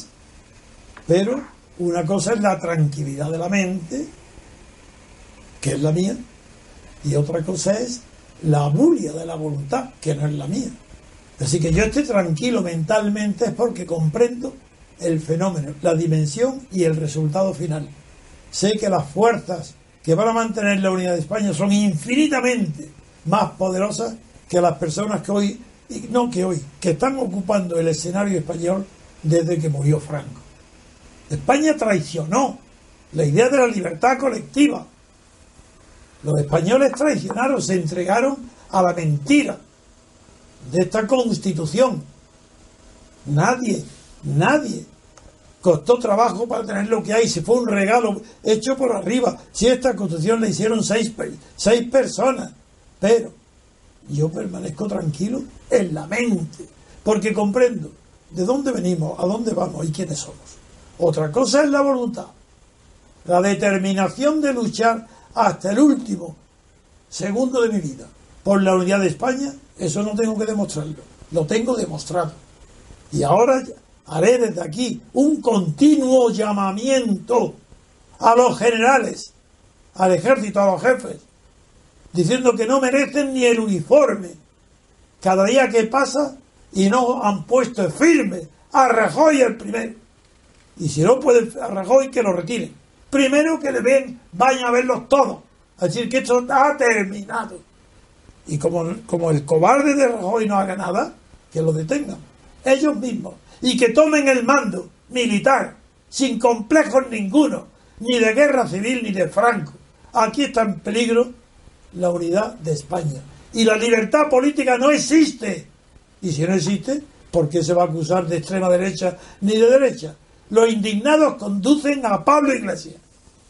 Pero una cosa es la tranquilidad de la mente que es la mía, y otra cosa es la bulia de la voluntad, que no es la mía. Así que yo estoy tranquilo mentalmente es porque comprendo el fenómeno, la dimensión y el resultado final. Sé que las fuerzas que van a mantener la unidad de España son infinitamente más poderosas que las personas que hoy, no que hoy, que están ocupando el escenario español desde que murió Franco. España traicionó la idea de la libertad colectiva, los españoles traicionaron, se entregaron a la mentira de esta constitución. Nadie, nadie costó trabajo para tener lo que hay, si fue un regalo hecho por arriba, si esta constitución la hicieron seis, seis personas, pero yo permanezco tranquilo en la mente, porque comprendo de dónde venimos, a dónde vamos y quiénes somos. Otra cosa es la voluntad, la determinación de luchar hasta el último segundo de mi vida por la unidad de España, eso no tengo que demostrarlo, lo tengo demostrado. Y ahora haré desde aquí un continuo llamamiento a los generales, al ejército, a los jefes, diciendo que no merecen ni el uniforme. Cada día que pasa y no han puesto firme a Rajoy el primero. Y si no puede a Rajoy, que lo retiren primero que le ven, vayan a verlos todos. A decir que esto ha terminado. Y como, como el cobarde de Rajoy no haga nada, que lo detengan. Ellos mismos. Y que tomen el mando militar, sin complejos ninguno, ni de guerra civil ni de Franco. Aquí está en peligro la unidad de España. Y la libertad política no existe. Y si no existe, ¿por qué se va a acusar de extrema derecha ni de derecha? Los indignados conducen a Pablo Iglesias.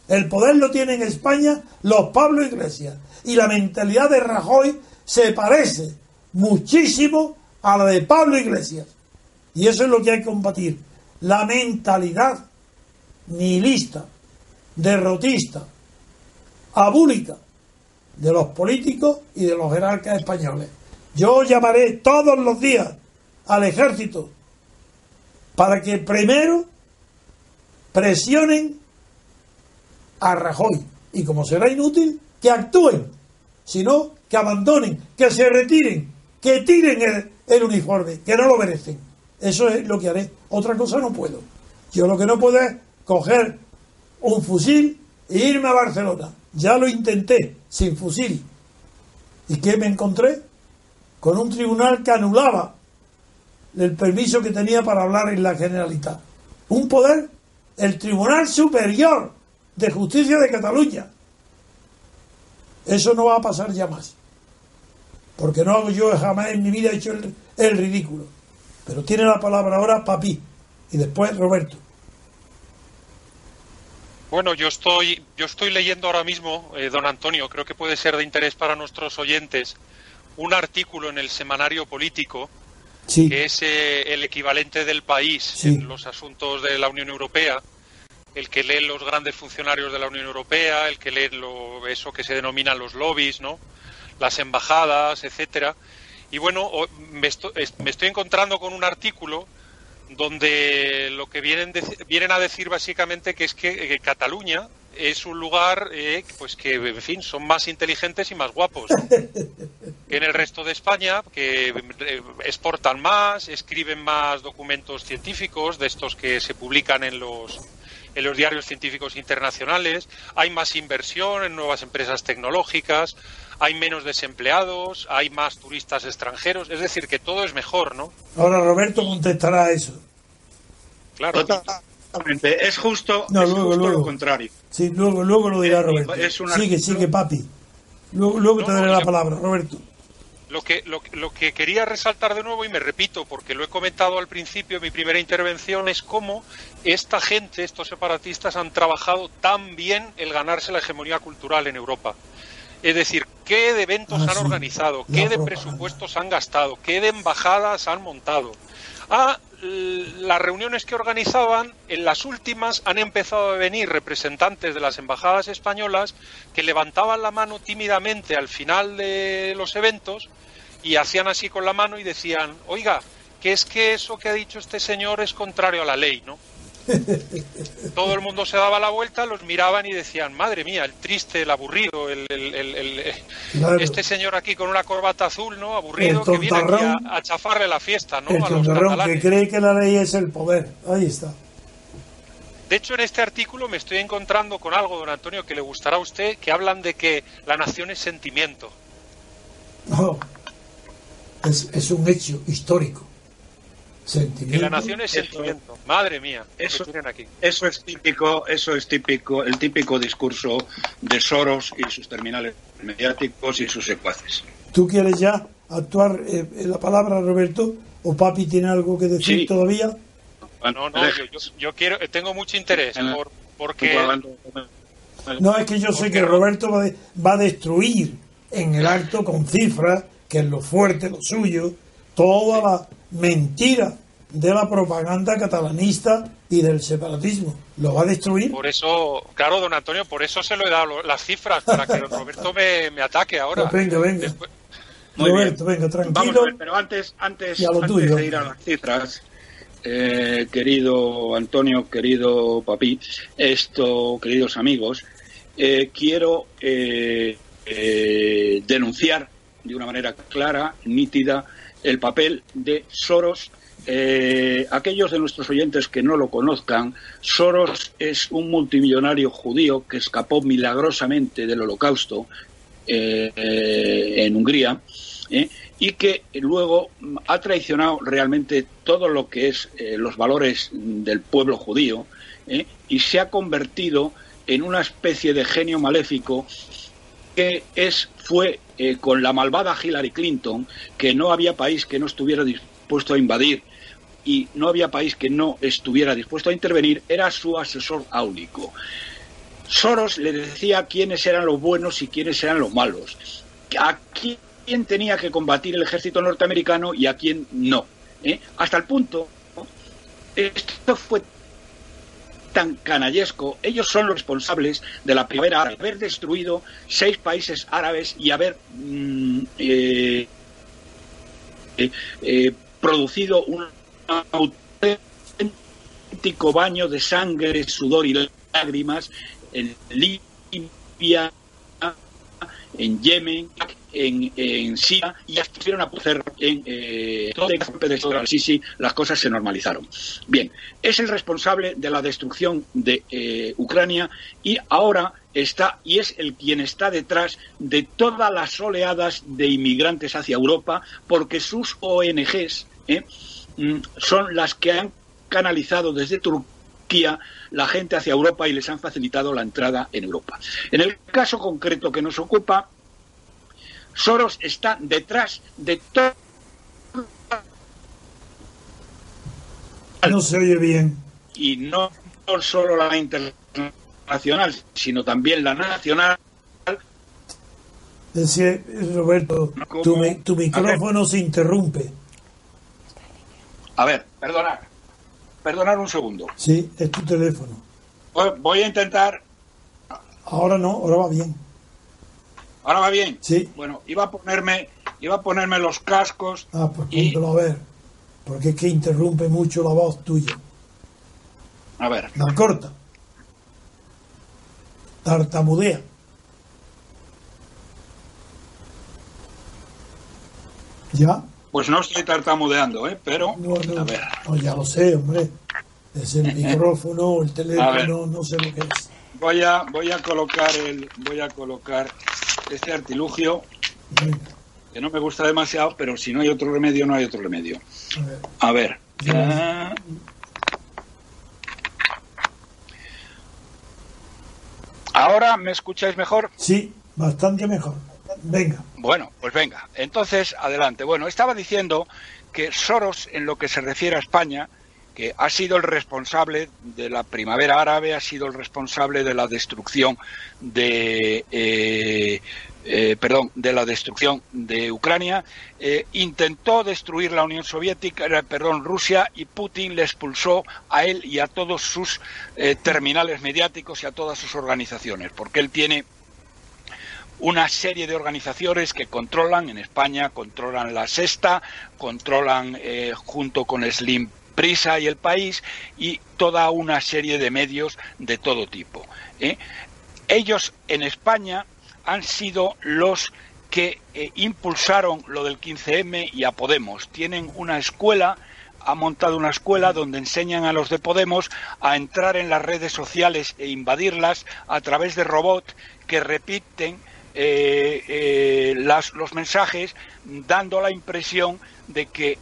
El poder lo tiene en España los Pablo Iglesias. Y la mentalidad de Rajoy se parece muchísimo a la de Pablo Iglesias. Y eso es lo que hay que combatir. La mentalidad nihilista, derrotista, abúlica de los políticos y de los jerarcas españoles. Yo llamaré todos los días al ejército para que primero presionen a Rajoy. Y como será inútil, que actúen. Si no, que abandonen, que se retiren, que tiren el, el uniforme, que no lo merecen. Eso es lo que haré. Otra cosa no puedo. Yo lo que no puedo es coger un fusil e irme a Barcelona. Ya lo intenté, sin fusil. ¿Y qué me encontré? Con un tribunal que anulaba el permiso que tenía para hablar en la Generalitat. Un poder el Tribunal Superior de Justicia de Cataluña. Eso no va a pasar ya más. Porque no hago yo jamás en mi vida he hecho el, ridículo. Pero tiene la palabra ahora Papi y después Roberto. Bueno, yo estoy, yo estoy leyendo ahora mismo, eh, don Antonio, creo que puede ser de interés para nuestros oyentes, un artículo en el semanario político, que es eh, el equivalente del país en los asuntos de la Unión Europea, el que lee los grandes funcionarios de la Unión Europea, el que lee lo, eso que se denominan los lobbies, ¿no? las embajadas, etcétera. Y bueno, me estoy, me estoy encontrando con un artículo donde lo que vienen, vienen a decir básicamente que es que, Cataluña es un lugar eh, pues que en fin son más inteligentes y más guapos que en el resto de España que eh, exportan más escriben más documentos científicos de estos que se publican en los en los diarios científicos internacionales, hay más inversión en nuevas empresas tecnológicas, hay menos desempleados, hay más turistas extranjeros, es decir, que todo es mejor, ¿no? Ahora Roberto contestará eso. Claro. Totalmente. Es justo, lo contrario. Sí, luego, luego lo dirá Roberto. Sigue, sigue, papi. Luego, te daré la palabra, Roberto. Lo que, lo, lo, que quería resaltar de nuevo, y me repito, porque lo he comentado al principio de mi primera intervención, es cómo esta gente, estos separatistas, han trabajado tan bien el ganarse la hegemonía cultural en Europa. Es decir, qué de eventos ah, han organizado, qué de presupuestos han gastado, qué de embajadas han montado. Ah, las reuniones que organizaban, en las últimas han empezado a venir representantes de las embajadas españolas que levantaban la mano tímidamente al final de los eventos y hacían así con la mano y decían, oiga, que es que eso que ha dicho este señor es contrario a la ley, ¿no? <laughs> Todo el mundo se daba la vuelta, los miraban y decían, madre mía, el triste, el aburrido, el, este señor aquí con una corbata azul, ¿no? Aburrido, que viene aquí a, chafarle la fiesta, ¿no? a los que cree que la ley es el poder. Ahí está. De hecho, en este artículo me estoy encontrando con algo, don Antonio, que le gustará a usted, que hablan de que la nación es sentimiento. No, es, es un hecho histórico. Que la nación es sentimiento. Madre mía, eso, aquí. eso es típico, eso es típico, el típico discurso de Soros y sus terminales mediáticos y sus secuaces. ¿Tú quieres ya actuar eh, en la palabra, Roberto? ¿O Papi tiene algo que decir todavía? no, no, yo, quiero, tengo mucho interés por, porque... No, es que yo sé que Roberto va, va a destruir en el acto con cifras, que es lo fuerte, lo suyo, toda la mentira de la propaganda catalanista y del separatismo. ¿Lo va a destruir? Por eso, claro, don Antonio, por eso se lo he dado las cifras, para que don Roberto me, ataque ahora. Pues venga, venga. Roberto, venga, tranquilo. pero antes, antes, de ir a las cifras, eh, querido Antonio, querido Papi, esto, queridos amigos, eh, quiero eh, denunciar de una manera clara, nítida, el papel de Soros. Eh, aquellos de nuestros oyentes que no lo conozcan, Soros es un multimillonario judío que escapó milagrosamente del holocausto eh, en Hungría eh, y que luego ha traicionado realmente todo lo que es los valores del pueblo judío y se ha convertido en una especie de genio maléfico es, fue eh, con la malvada Hillary Clinton, que no había país que no estuviera dispuesto a invadir y no había país que no estuviera dispuesto a intervenir, era su asesor áulico. Soros le decía quiénes eran los buenos y quiénes eran los malos, a quién tenía que combatir el ejército norteamericano y a quién no. ¿eh? Hasta el punto, esto fue tan canallesco. Ellos son los responsables de la primera haber destruido seis países árabes y haber mm, eh, eh, producido un auténtico baño de sangre, sudor y lágrimas en Libia, en Yemen, en, Siria y estuvieron a hacer en eh, todo el Sisi, las cosas se normalizaron. Bien, es el responsable de la destrucción de eh, Ucrania y ahora está y es el quien está detrás de todas las oleadas de inmigrantes hacia Europa porque sus ONGs eh, mm, son las que han canalizado desde Turquía la gente hacia Europa y les han facilitado la entrada en Europa. En el caso concreto que nos ocupa, Soros está detrás de todo. No se oye bien. Y no solo la internacional, sino también la nacional. Decía Roberto, tu, micrófono se interrumpe. A ver, perdonar. Perdonar un segundo. Sí, es tu teléfono. Voy a intentar. Ahora no, ahora va bien. ¿Ahora va bien? Sí. Bueno, iba a ponerme, iba a ponerme los cascos. Ah, pues y... a ver. Porque es que interrumpe mucho la voz tuya. A ver. La corta. Tartamudea. ¿Ya? Pues no estoy tartamudeando, ¿eh? Pero. No, no, a ver. ya lo sé, hombre. Es el <laughs> micrófono, el teléfono, no sé lo que es. Voy a, voy a colocar el, voy a colocar este artilugio que no me gusta demasiado, pero si no hay otro remedio, no hay otro remedio. A ver. Ah. ¿Ahora me escucháis mejor? Sí, bastante mejor. Bueno, pues venga. Entonces, adelante. Bueno, estaba diciendo que Soros, en lo que se refiere a España, que ha sido el responsable de la primavera árabe, ha sido el responsable de la destrucción de eh, eh, perdón, de la destrucción de Ucrania, eh, intentó destruir la Unión Soviética, eh, perdón, Rusia, y Putin le expulsó a él y a todos sus terminales mediáticos y a todas sus organizaciones, porque él tiene una serie de organizaciones que controlan en España, controlan la Sexta, controlan junto con Slim Prisa y el país y toda una serie de medios de todo tipo. Ellos en España han sido los que eh, impulsaron lo del 15M y a Podemos. Tienen una escuela, ha montado una escuela donde enseñan a los de Podemos a entrar en las redes sociales e invadirlas a través de robots que repiten eh, eh, los mensajes dando la impresión de que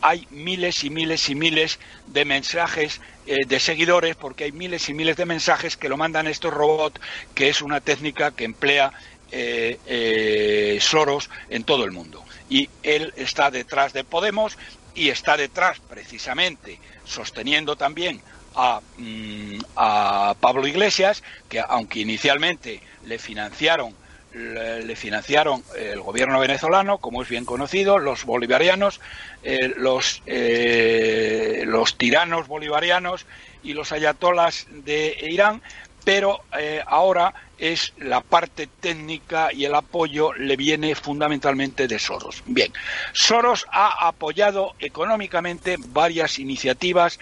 hay miles y miles y miles de mensajes de seguidores porque hay miles y miles de mensajes que lo mandan estos robots que es una técnica que emplea eh, eh, Soros en todo el mundo. Y él está detrás de Podemos y está detrás precisamente sosteniendo también a, mm, a Pablo Iglesias, que aunque inicialmente le financiaron le, financiaron el gobierno venezolano, como es bien conocido, los bolivarianos, eh, los, los tiranos bolivarianos y los ayatolas de Irán, pero ahora es la parte técnica y el apoyo le viene fundamentalmente de Soros. Bien, Soros ha apoyado económicamente varias iniciativas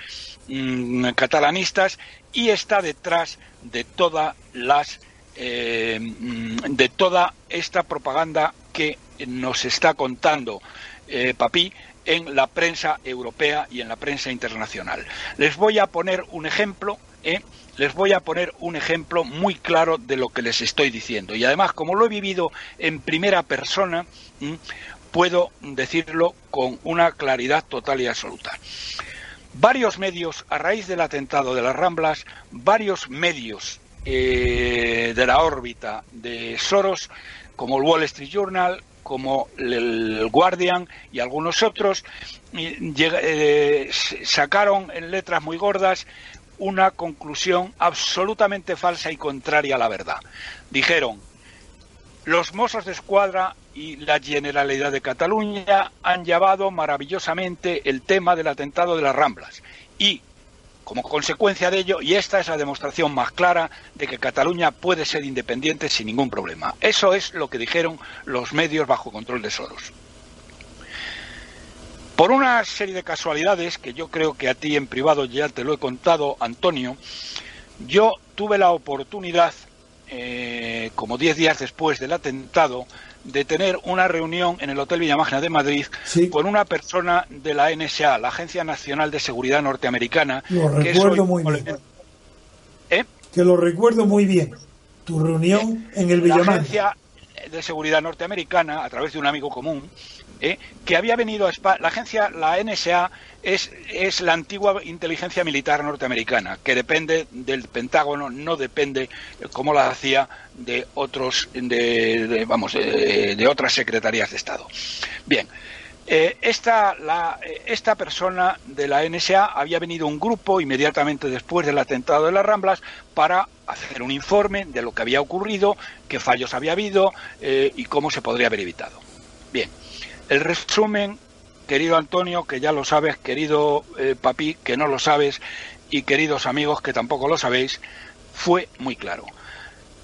mm, catalanistas y está detrás de todas las eh, de toda esta propaganda que nos está contando eh, Papi en la prensa europea y en la prensa internacional. Les voy a poner un ejemplo. ¿eh? les voy a poner un ejemplo muy claro de lo que les estoy diciendo. Y además, como lo he vivido en primera persona, puedo decirlo con una claridad total y absoluta. Varios medios, a raíz del atentado de las Ramblas, varios medios eh, de la órbita de Soros, como el Wall Street Journal, como el Guardian y algunos otros, eh, sacaron en letras muy gordas una conclusión absolutamente falsa y contraria a la verdad. Dijeron, los Mossos de Escuadra y la Generalidad de Cataluña han llevado maravillosamente el tema del atentado de las Ramblas y como consecuencia de ello, y esta es la demostración más clara de que Cataluña puede ser independiente sin ningún problema. Eso es lo que dijeron los medios bajo control de Soros. Por una serie de casualidades que yo creo que a ti en privado ya te lo he contado, Antonio, yo tuve la oportunidad, eh, como diez días después del atentado, de tener una reunión en el Hotel Villamágina de Madrid con una persona de la NSA, la Agencia Nacional de Seguridad Norteamericana. Lo recuerdo muy bien. ¿Eh? Que lo recuerdo muy bien. Tu reunión en el Villamágina. La Agencia de Seguridad Norteamericana, a través de un amigo común, ¿eh? que había venido a España. La agencia, la NSA, es, es la antigua inteligencia militar norteamericana, que depende del Pentágono, no depende, como la hacía, de otros, de, vamos, de, otras secretarías de Estado. Bien. Eh, esta, la, esta persona de la NSA había venido un grupo inmediatamente después del atentado de las Ramblas para hacer un informe de lo que había ocurrido, qué fallos había habido eh, y cómo se podría haber evitado. Bien, el resumen, querido Antonio, que ya lo sabes, querido eh, Papi, que no lo sabes, y queridos amigos que tampoco lo sabéis, fue muy claro.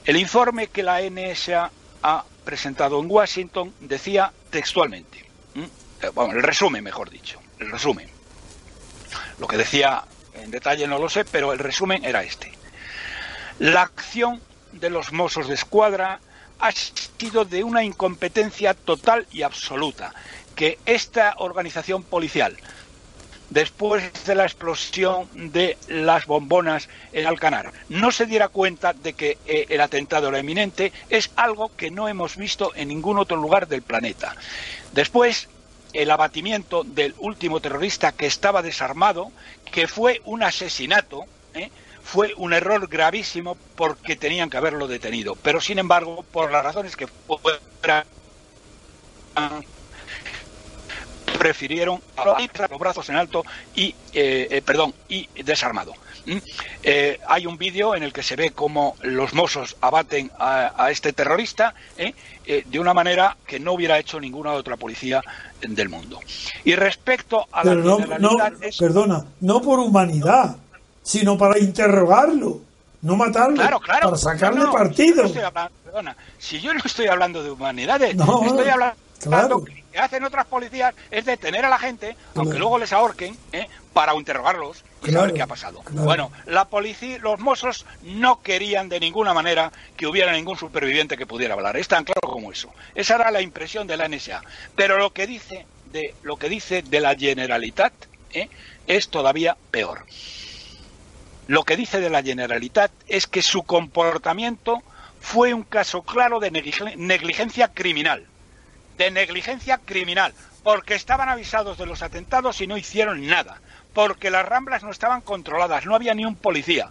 El informe que la NSA ha presentado en Washington decía textualmente, eh, bueno, el resumen, mejor dicho, el resumen. Lo que decía en detalle no lo sé, pero el resumen era este. La acción de los Mossos de Escuadra ha sido de una incompetencia total y absoluta, que esta organización policial después de la explosión de las bombonas en Alcanar, no se diera cuenta de que eh, el atentado era eminente, es algo que no hemos visto en ningún otro lugar del planeta. Después, el abatimiento del último terrorista que estaba desarmado, que fue un asesinato, ¿eh? Fue un error gravísimo porque tenían que haberlo detenido. Pero sin embargo, por las razones que fueran, prefirieron los brazos en alto y, eh, eh, perdón, y desarmado. ¿Mm? Eh, hay un vídeo en el que se ve cómo los mozos abaten a, este terrorista de una manera que no hubiera hecho ninguna otra policía del mundo. Y respecto a la no, perdona, no por humanidad, sino para interrogarlo, no matarlo, claro, claro, para sacarle partido. perdona, si yo no estoy hablando de humanidades, estoy hablando que hacen otras policías es detener a la gente, aunque luego les ahorquen, ¿eh? para interrogarlos y saber qué ha pasado. Bueno, la policía, los mozos no querían de ninguna manera que hubiera ningún superviviente que pudiera hablar. Es tan claro como eso. Esa era la impresión de la NSA. Pero lo que dice de lo que dice de la Generalitat ¿eh? es todavía peor. Lo que dice de la Generalitat es que su comportamiento fue un caso claro de negligencia criminal de negligencia criminal, porque estaban avisados de los atentados y no hicieron nada, porque las ramblas no estaban controladas, no había ni un policía.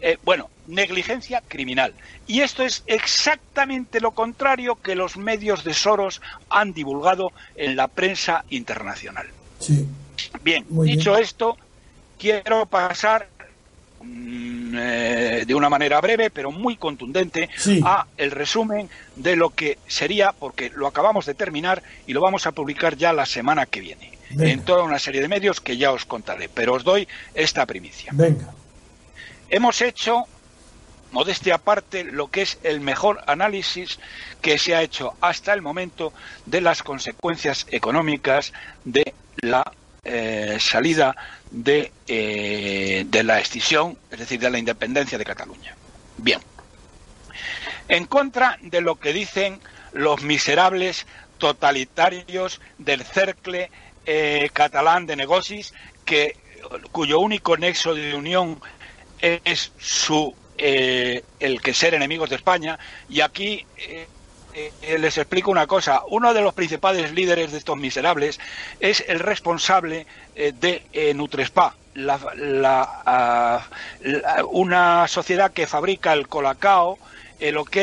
Eh, bueno, negligencia criminal. Y esto es exactamente lo contrario que los medios de Soros han divulgado en la prensa internacional. Sí. Bien, dicho esto, quiero pasar de una manera breve pero muy contundente a el resumen de lo que sería, porque lo acabamos de terminar y lo vamos a publicar ya la semana que viene, en toda una serie de medios que ya os contaré, pero os doy esta primicia. Venga. Hemos hecho, modestia aparte, lo que es el mejor análisis que se ha hecho hasta el momento de las consecuencias económicas de la eh, salida de, eh, de la escisión, es decir, de la independencia de Cataluña. Bien. En contra de lo que dicen los miserables totalitarios del cercle eh, catalán de negocios, que, cuyo único nexo de unión es su el que ser enemigos de España, y aquí eh, les explico una cosa. Uno de los principales líderes de estos miserables es el responsable eh, de eh, Nutrespa, ah, una sociedad que fabrica el colacao, el OK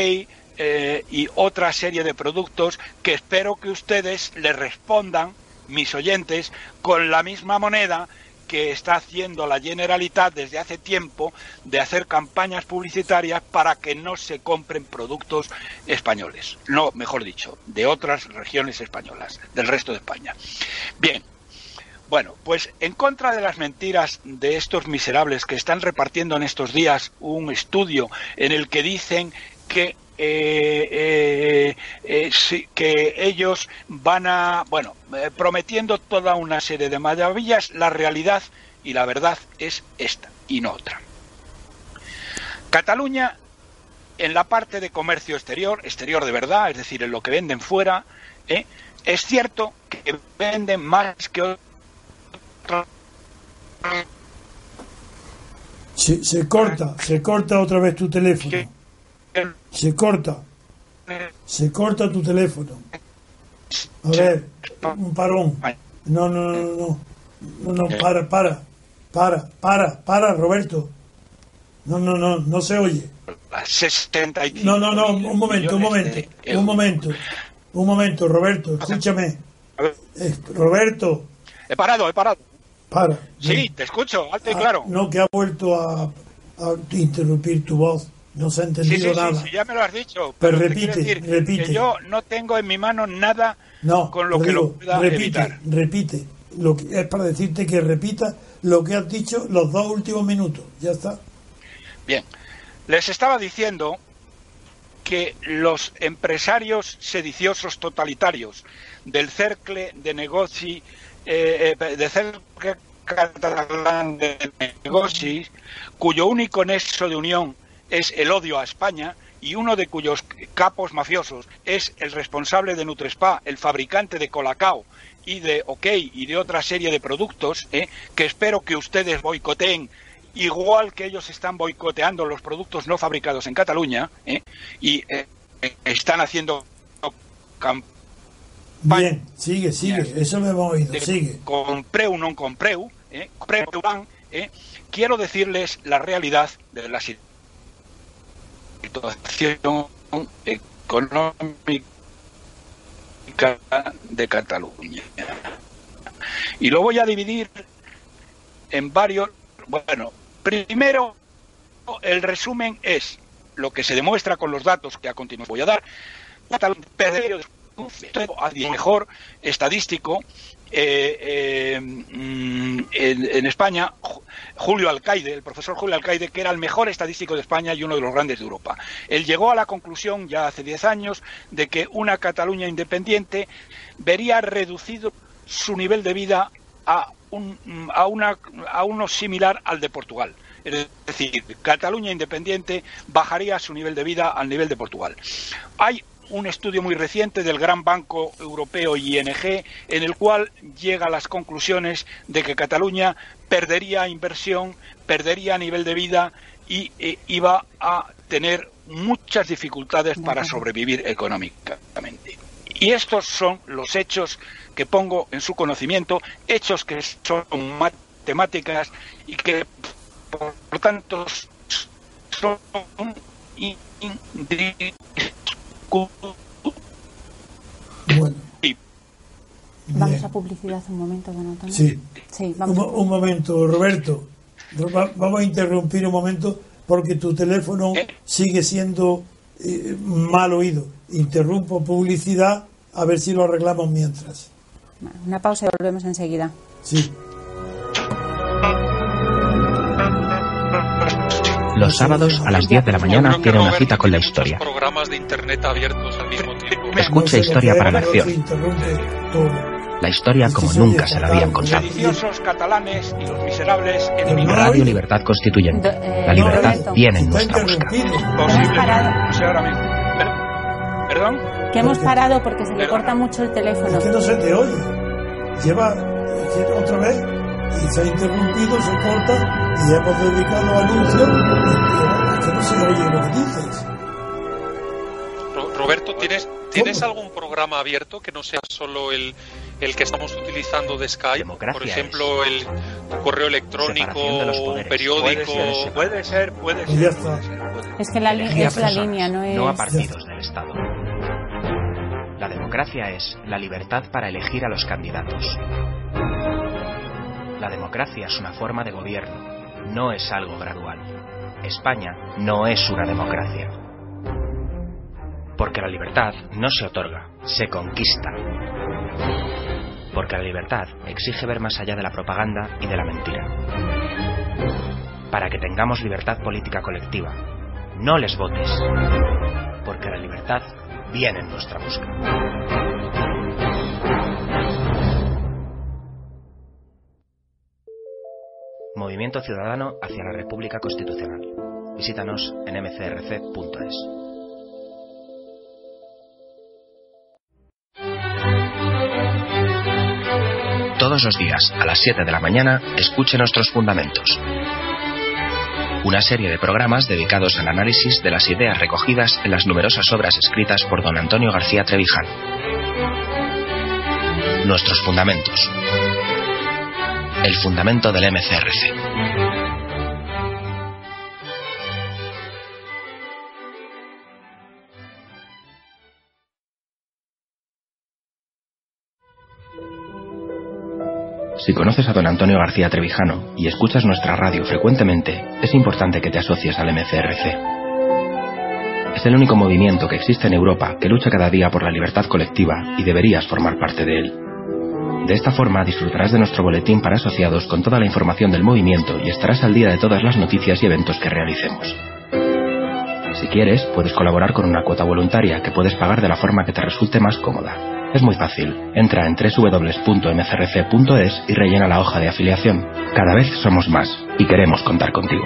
y otra serie de productos que espero que ustedes le respondan, mis oyentes, con la misma moneda que está haciendo la Generalitat desde hace tiempo de hacer campañas publicitarias para que no se compren productos españoles. No, mejor dicho, de otras regiones españolas, del resto de España. Bien. Bueno, pues en contra de las mentiras de estos miserables que están repartiendo en estos días un estudio en el que dicen que eh, eh, eh que ellos van a, bueno, eh, prometiendo toda una serie de maravillas, la realidad y la verdad es esta y no otra. Cataluña, en la parte de comercio exterior, exterior de verdad, es decir, en lo que venden fuera, es cierto que venden más que otros. se corta, se corta otra vez tu teléfono. Se corta. Se corta tu teléfono. A ver, un parón. No, no, no, no. No, no, para, para. Para, para, para, Roberto. No, no, no, no se oye. No, no, no, un momento, un momento, un momento. Un momento, Roberto, escúchame. Roberto. He parado, he parado. Para. Sí, te escucho, alto y ah, claro. No, que ha vuelto a, a interrumpir tu voz. No se ha entendido nada. Sí, ya me lo has dicho. Pero, repite, repite. Que yo no tengo en mi mano nada con lo, que lo pueda repite, evitar. Repite. Lo que, es para decirte que repita lo que has dicho los dos últimos minutos. Ya está. Bien. Les estaba diciendo que los empresarios sediciosos totalitarios del cercle de negoci, eh, eh de cercle catalán de negocios, cuyo único nexo de unión es el odio a España, y uno de cuyos capos mafiosos es el responsable de Nutrespa, el fabricante de Colacao y de OK y de otra serie de productos, ¿eh? que espero que ustedes boicoteen igual que ellos están boicoteando los productos no fabricados en Cataluña ¿eh? y eh, están haciendo Bien, sigue, sigue, eso me hemos oído, sigue. Compreu, no compreu, ¿eh? ¿eh? quiero decirles la realidad de la situación económica de Cataluña. Y lo voy a dividir en varios. Bueno, primero, el resumen es lo que se demuestra con los datos que a continuación voy a dar. Cataluña mejor estadístico eh, eh, mm, en, España, Julio Alcaide, el profesor Julio Alcaide, que era el mejor estadístico de España y uno de los grandes de Europa. Él llegó a la conclusión ya hace 10 años de que una Cataluña independiente vería reducido su nivel de vida a, un, a, una, a uno similar al de Portugal. Es decir, Cataluña independiente bajaría su nivel de vida al nivel de Portugal. Hay un estudio muy reciente del Gran Banco Europeo ING en el cual llega a las conclusiones de que Cataluña perdería inversión, perdería nivel de vida y eh, iba a tener muchas dificultades para sobrevivir económicamente. Y estos son los hechos que pongo en su conocimiento, hechos que son matemáticas y que por lo tanto son bueno. Vamos a publicidad un momento, don Antonio. Sí. un, momento, Roberto. Vamos a interrumpir un momento porque tu teléfono ¿Eh? sigue siendo eh, mal oído. Interrumpo publicidad a ver si lo arreglamos mientras. Una pausa y volvemos enseguida. Sí. Los sábados a las 10 de la mañana tiene una cita con la historia. Programas de internet abiertos al mismo tiempo. <laughs> Escucha Historia para la Acción. La historia como nunca se la habían contado. catalanes y los miserables Radio Libertad Constituyente. Eh, la libertad viene en nuestra busca. ¿Perdón? Que hemos parado porque se le corta mucho el teléfono. Es que no se te oye. Lleva otra vez y se ha interrumpido, se corta y hemos dedicado anuncios que no se oye lo que dices. Roberto, ¿tienes, ¿tienes algún programa abierto que no sea solo el, el que estamos utilizando de Skype? Por ejemplo, el correo electrónico, un periódico. Puede ser, puede ser. Es que la, es la línea, no es. No a partidos del Estado. La democracia es la libertad para elegir a los candidatos. La democracia es una forma de gobierno, no es algo gradual. España no es una democracia. Porque la libertad no se otorga, se conquista. Porque la libertad exige ver más allá de la propaganda y de la mentira. Para que tengamos libertad política colectiva, no les votes. Porque la libertad viene en nuestra busca. Movimiento Ciudadano hacia la República Constitucional. Visítanos en mcrc.es. Todos los días, a las 7 de la mañana, escuche nuestros fundamentos. Una serie de programas dedicados al análisis de las ideas recogidas en las numerosas obras escritas por don Antonio García Trevijano. Nuestros fundamentos el fundamento del MCRC. Si conoces a don Antonio García Trevijano y escuchas nuestra radio frecuentemente, es importante que te asocies al MCRC. Es el único movimiento que existe en Europa que lucha cada día por la libertad colectiva y deberías formar parte de él. De esta forma disfrutarás de nuestro boletín para asociados con toda la información del movimiento y estarás al día de todas las noticias y eventos que realicemos. Si quieres, puedes colaborar con una cuota voluntaria que puedes pagar de la forma que te resulte más cómoda. Es muy fácil. Entra en www.mcrc.es y rellena la hoja de afiliación. Cada vez somos más y queremos contar contigo.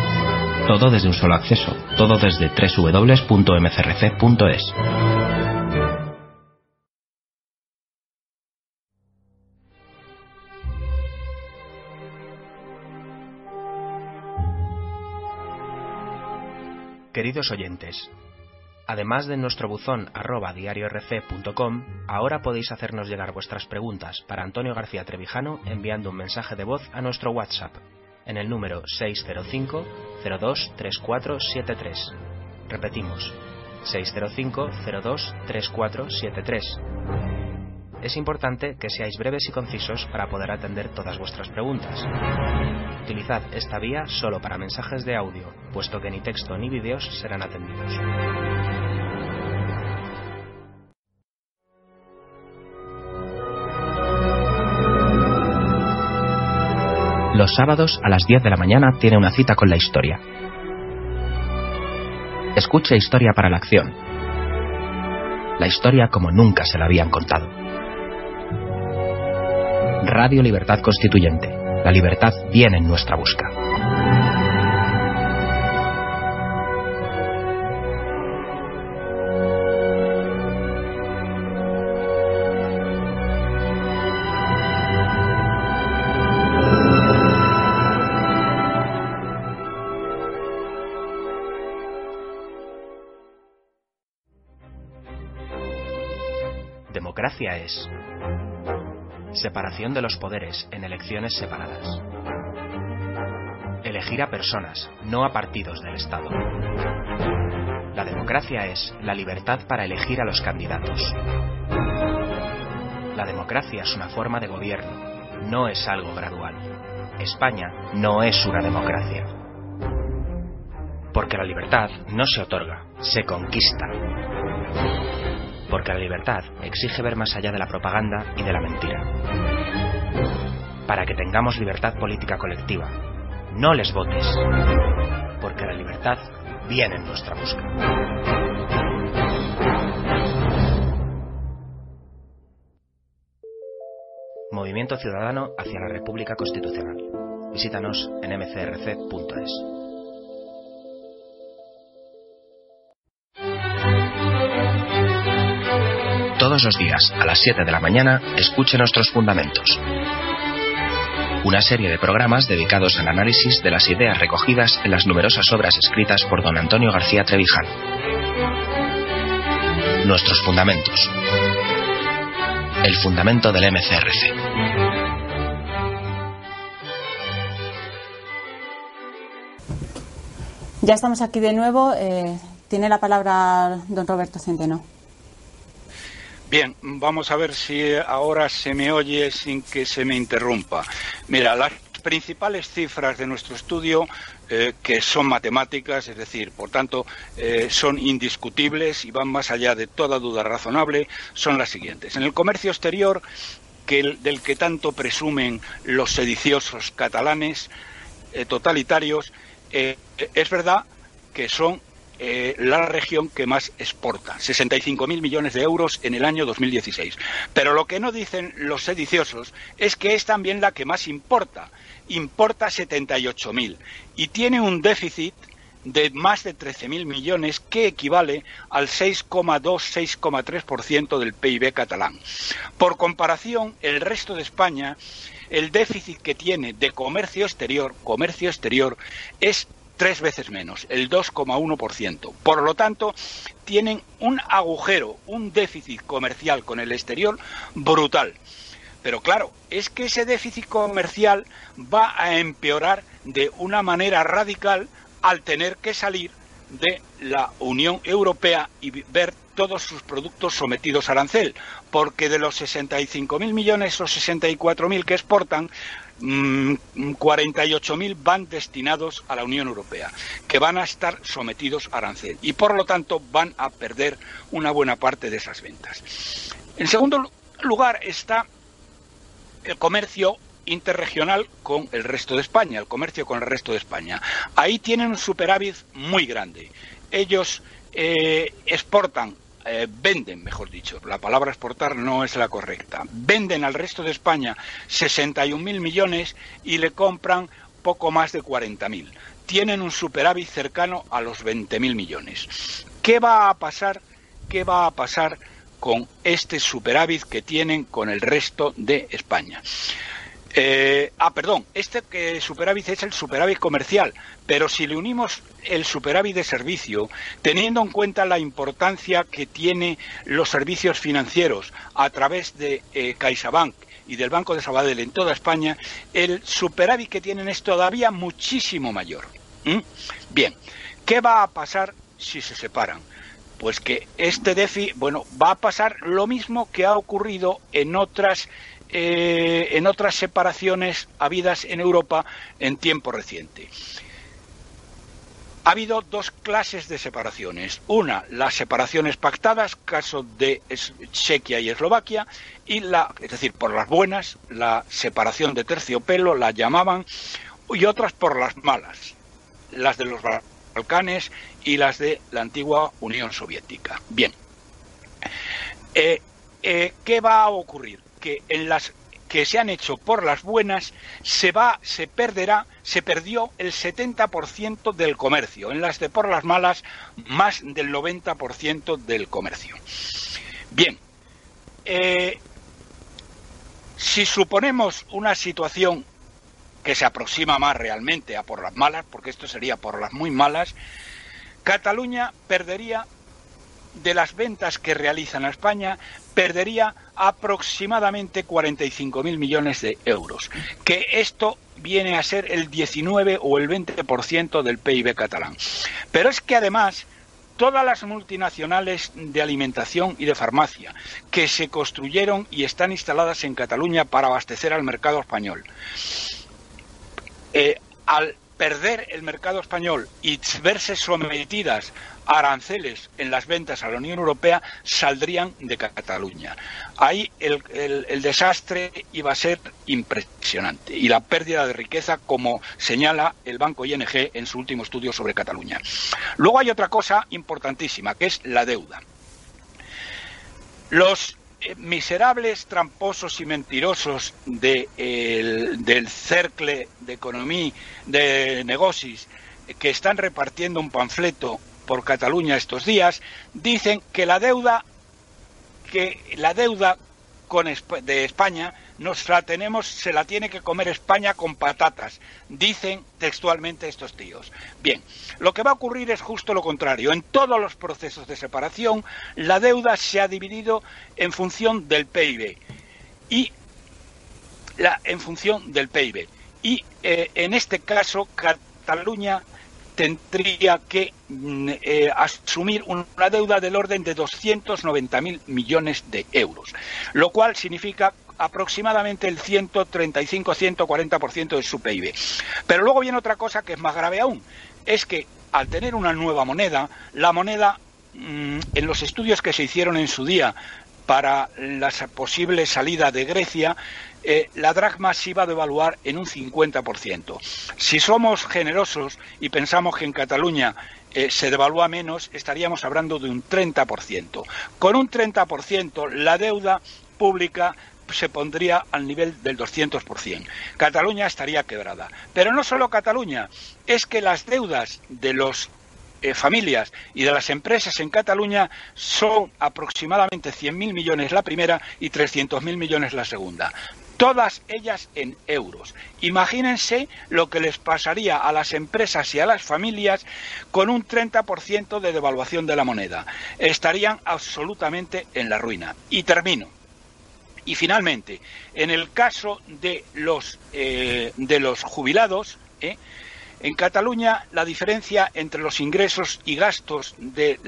Todo desde un solo acceso, todo desde www.mcrc.es. Queridos oyentes, además de nuestro buzón arroba diariorc.com, ahora podéis hacernos llegar vuestras preguntas para Antonio García Trevijano enviando un mensaje de voz a nuestro WhatsApp en el número 605 02 3473. Repetimos, 605 02 3473. Es importante que seáis breves y concisos para poder atender todas vuestras preguntas. Utilizad esta vía solo para mensajes de audio, puesto que ni texto ni vídeos serán atendidos. Los sábados a las 10 de la mañana tiene una cita con la historia. Escuche Historia para la Acción. La historia como nunca se la habían contado. Radio Libertad Constituyente. La libertad viene en nuestra busca. Democracia es separación de los poderes en elecciones separadas. Elegir a personas, no a partidos del Estado. La democracia es la libertad para elegir a los candidatos. La democracia es una forma de gobierno, no es algo gradual. España no es una democracia. Porque la libertad no se otorga, se conquista porque la libertad exige ver más allá de la propaganda y de la mentira. Para que tengamos libertad política colectiva, no les votes, porque la libertad viene en nuestra busca. Movimiento Ciudadano hacia la República Constitucional. Visítanos en mcrc.es. Todos los días, a las 7 de la mañana, escuche nuestros fundamentos. Una serie de programas dedicados al análisis de las ideas recogidas en las numerosas obras escritas por don Antonio García Trevijano. Nuestros fundamentos. El fundamento del MCRC. Ya estamos aquí de nuevo. Eh, tiene la palabra don Roberto Centeno. Bien, vamos a ver si ahora se me oye sin que se me interrumpa. Mira, las principales cifras de nuestro estudio, eh, que son matemáticas, es decir, por tanto, eh, son indiscutibles y van más allá de toda duda razonable, son las siguientes. En el comercio exterior, del que tanto presumen los sediciosos catalanes eh, totalitarios, es verdad que son eh, la región que más exporta, 65.000 millones de euros en el año 2016. Pero lo que no dicen los sediciosos es que es también la que más importa, importa 78.000 y tiene un déficit de más de 13.000 millones, que equivale al 6,2-6,3% del PIB catalán. Por comparación, el resto de España, el déficit que tiene de comercio exterior, comercio exterior, es tres veces menos, el 2,1%. Por lo tanto, tienen un agujero, un déficit comercial con el exterior brutal. Pero claro, es que ese déficit comercial va a empeorar de una manera radical al tener que salir de la Unión Europea y ver todos sus productos sometidos a arancel, porque de los 65.000 millones o 64.000 que exportan, 48.000 mm, van destinados a la Unión Europea, que van a estar sometidos a arancel y por lo tanto van a perder una buena parte de esas ventas. En segundo lugar está el comercio interregional con el resto de España, el comercio con el resto de España. Ahí tienen un superávit muy grande. Ellos eh, exportan eh, venden, mejor dicho, la palabra exportar no es la correcta, venden al resto de España 61.000 millones y le compran poco más de 40.000. Tienen un superávit cercano a los 20.000 millones. ¿Qué va a pasar? ¿Qué va a pasar con este superávit que tienen con el resto de España? Eh, ah, perdón, este que superávit es el superávit comercial, pero si le unimos el superávit de servicio, teniendo en cuenta la importancia que tienen los servicios financieros a través de eh, CaixaBank y del Banco de Sabadell en toda España, el superávit que tienen es todavía muchísimo mayor. Bien, ¿qué va a pasar si se separan? Pues que este déficit, bueno, va a pasar lo mismo que ha ocurrido en otras eh, en otras separaciones habidas en Europa en tiempo reciente. Ha habido dos clases de separaciones. Una, las separaciones pactadas, caso de Chequia y Eslovaquia, y la, es decir, por las buenas, la separación de terciopelo, la llamaban, y otras por las malas, las de los Balcanes y las de la antigua Unión Soviética. Bien. Eh, eh, ¿Qué va a ocurrir? Que en las que se han hecho por las buenas se va, se perderá, se perdió el 70% del comercio. En las de por las malas, más del 90% del comercio. Bien, eh, si suponemos una situación que se aproxima más realmente a por las malas, porque esto sería por las muy malas, Cataluña perdería de las ventas que realizan a España, perdería aproximadamente 45.000 millones de euros, que esto viene a ser el 19 o el 20% del PIB catalán. Pero es que además todas las multinacionales de alimentación y de farmacia que se construyeron y están instaladas en Cataluña para abastecer al mercado español, eh, al perder el mercado español y verse sometidas aranceles en las ventas a la Unión Europea, saldrían de Cataluña. Ahí el, desastre iba a ser impresionante y la pérdida de riqueza, como señala el Banco ING en su último estudio sobre Cataluña. Luego hay otra cosa importantísima, que es la deuda. Los eh, miserables, tramposos y mentirosos del cercle de economía, de negocios, que están repartiendo un panfleto por Cataluña estos días, dicen que la deuda, que la deuda con, de España nos la tenemos, se la tiene que comer España con patatas, dicen textualmente estos tíos. Bien, lo que va a ocurrir es justo lo contrario. En todos los procesos de separación, la deuda se ha dividido en función del PIB y la, en función del PIB. Y eh, en este caso, Cataluña tendría que mm, eh, asumir una deuda del orden de 290.000 millones de euros, lo cual significa aproximadamente el 135-140% de su PIB. Pero luego viene otra cosa que es más grave aún, es que al tener una nueva moneda, la moneda, mm, en los estudios que se hicieron en su día para la posible salida de Grecia, eh, la dracma se iba a devaluar en un 50%. Si somos generosos y pensamos que en Cataluña eh, se devalúa menos, estaríamos hablando de un 30%. Con un 30%, la deuda pública se pondría al nivel del 200%. Cataluña estaría quebrada. Pero no solo Cataluña, es que las deudas de las eh, familias y de las empresas en Cataluña son aproximadamente 100.000 millones la primera y 300.000 millones la segunda todas ellas en euros. Imagínense lo que les pasaría a las empresas y a las familias con un 30% de devaluación de la moneda. Estarían absolutamente en la ruina. Y termino. Y finalmente, en el caso de los, eh, de los jubilados, ¿eh? En Cataluña la diferencia entre los ingresos y gastos de,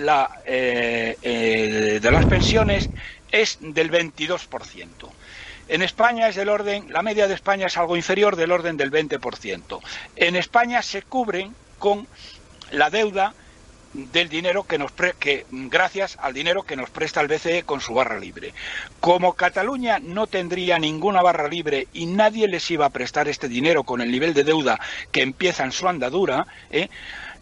eh, de las pensiones es del 22%. En España es del orden, la media de España es algo inferior del orden del 20%. En España se cubren con la deuda del dinero que nos que gracias al dinero que nos presta el BCE con su barra libre. Como Cataluña no tendría ninguna barra libre y nadie les iba a prestar este dinero con el nivel de deuda que empieza en su andadura, ¿eh?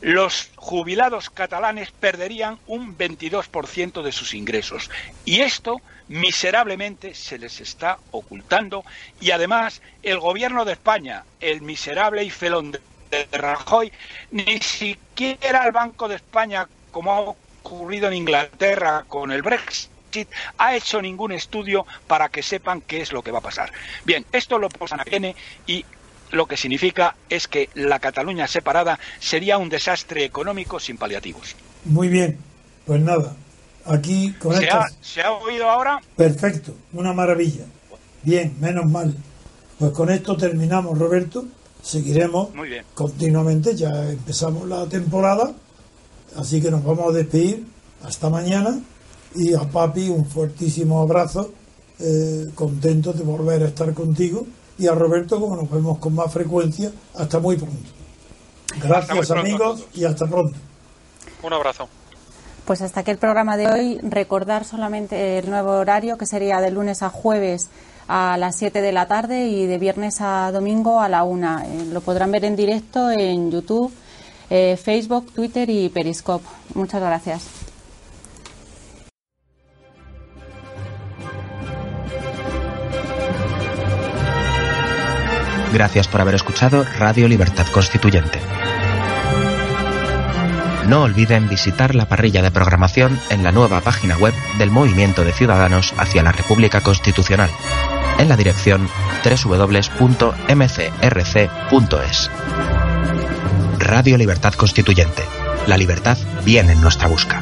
los jubilados catalanes perderían un 22% de sus ingresos. Y esto miserablemente se les está ocultando y además el gobierno de España, el miserable y felón de Rajoy, ni siquiera el Banco de España, como ha ocurrido en Inglaterra con el Brexit, ha hecho ningún estudio para que sepan qué es lo que va a pasar. Bien, esto lo posan a y lo que significa es que la Cataluña separada sería un desastre económico sin paliativos. Muy bien, pues nada, aquí con ¿Se, ha, ¿Se ha oído ahora? Perfecto, una maravilla. Bien, menos mal. Pues con esto terminamos, Roberto. Seguiremos continuamente, ya empezamos la temporada, así que nos vamos a despedir hasta mañana y a Papi un fuertísimo abrazo, eh, contento de volver a estar contigo y a Roberto como nos vemos con más frecuencia, hasta muy pronto. Gracias amigos y hasta pronto. Un abrazo. Pues hasta aquí el programa de hoy. Recordar solamente el nuevo horario que sería de lunes a jueves a las 7 de la tarde y de viernes a domingo a la 1. Eh, lo podrán ver en directo en YouTube, eh, Facebook, Twitter y Periscope. Muchas gracias. Gracias por haber escuchado Radio Libertad Constituyente. No olviden visitar la parrilla de programación en la nueva página web del Movimiento de Ciudadanos hacia la República Constitucional en la dirección www.mcrc.es. Radio Libertad Constituyente. La libertad viene en nuestra busca.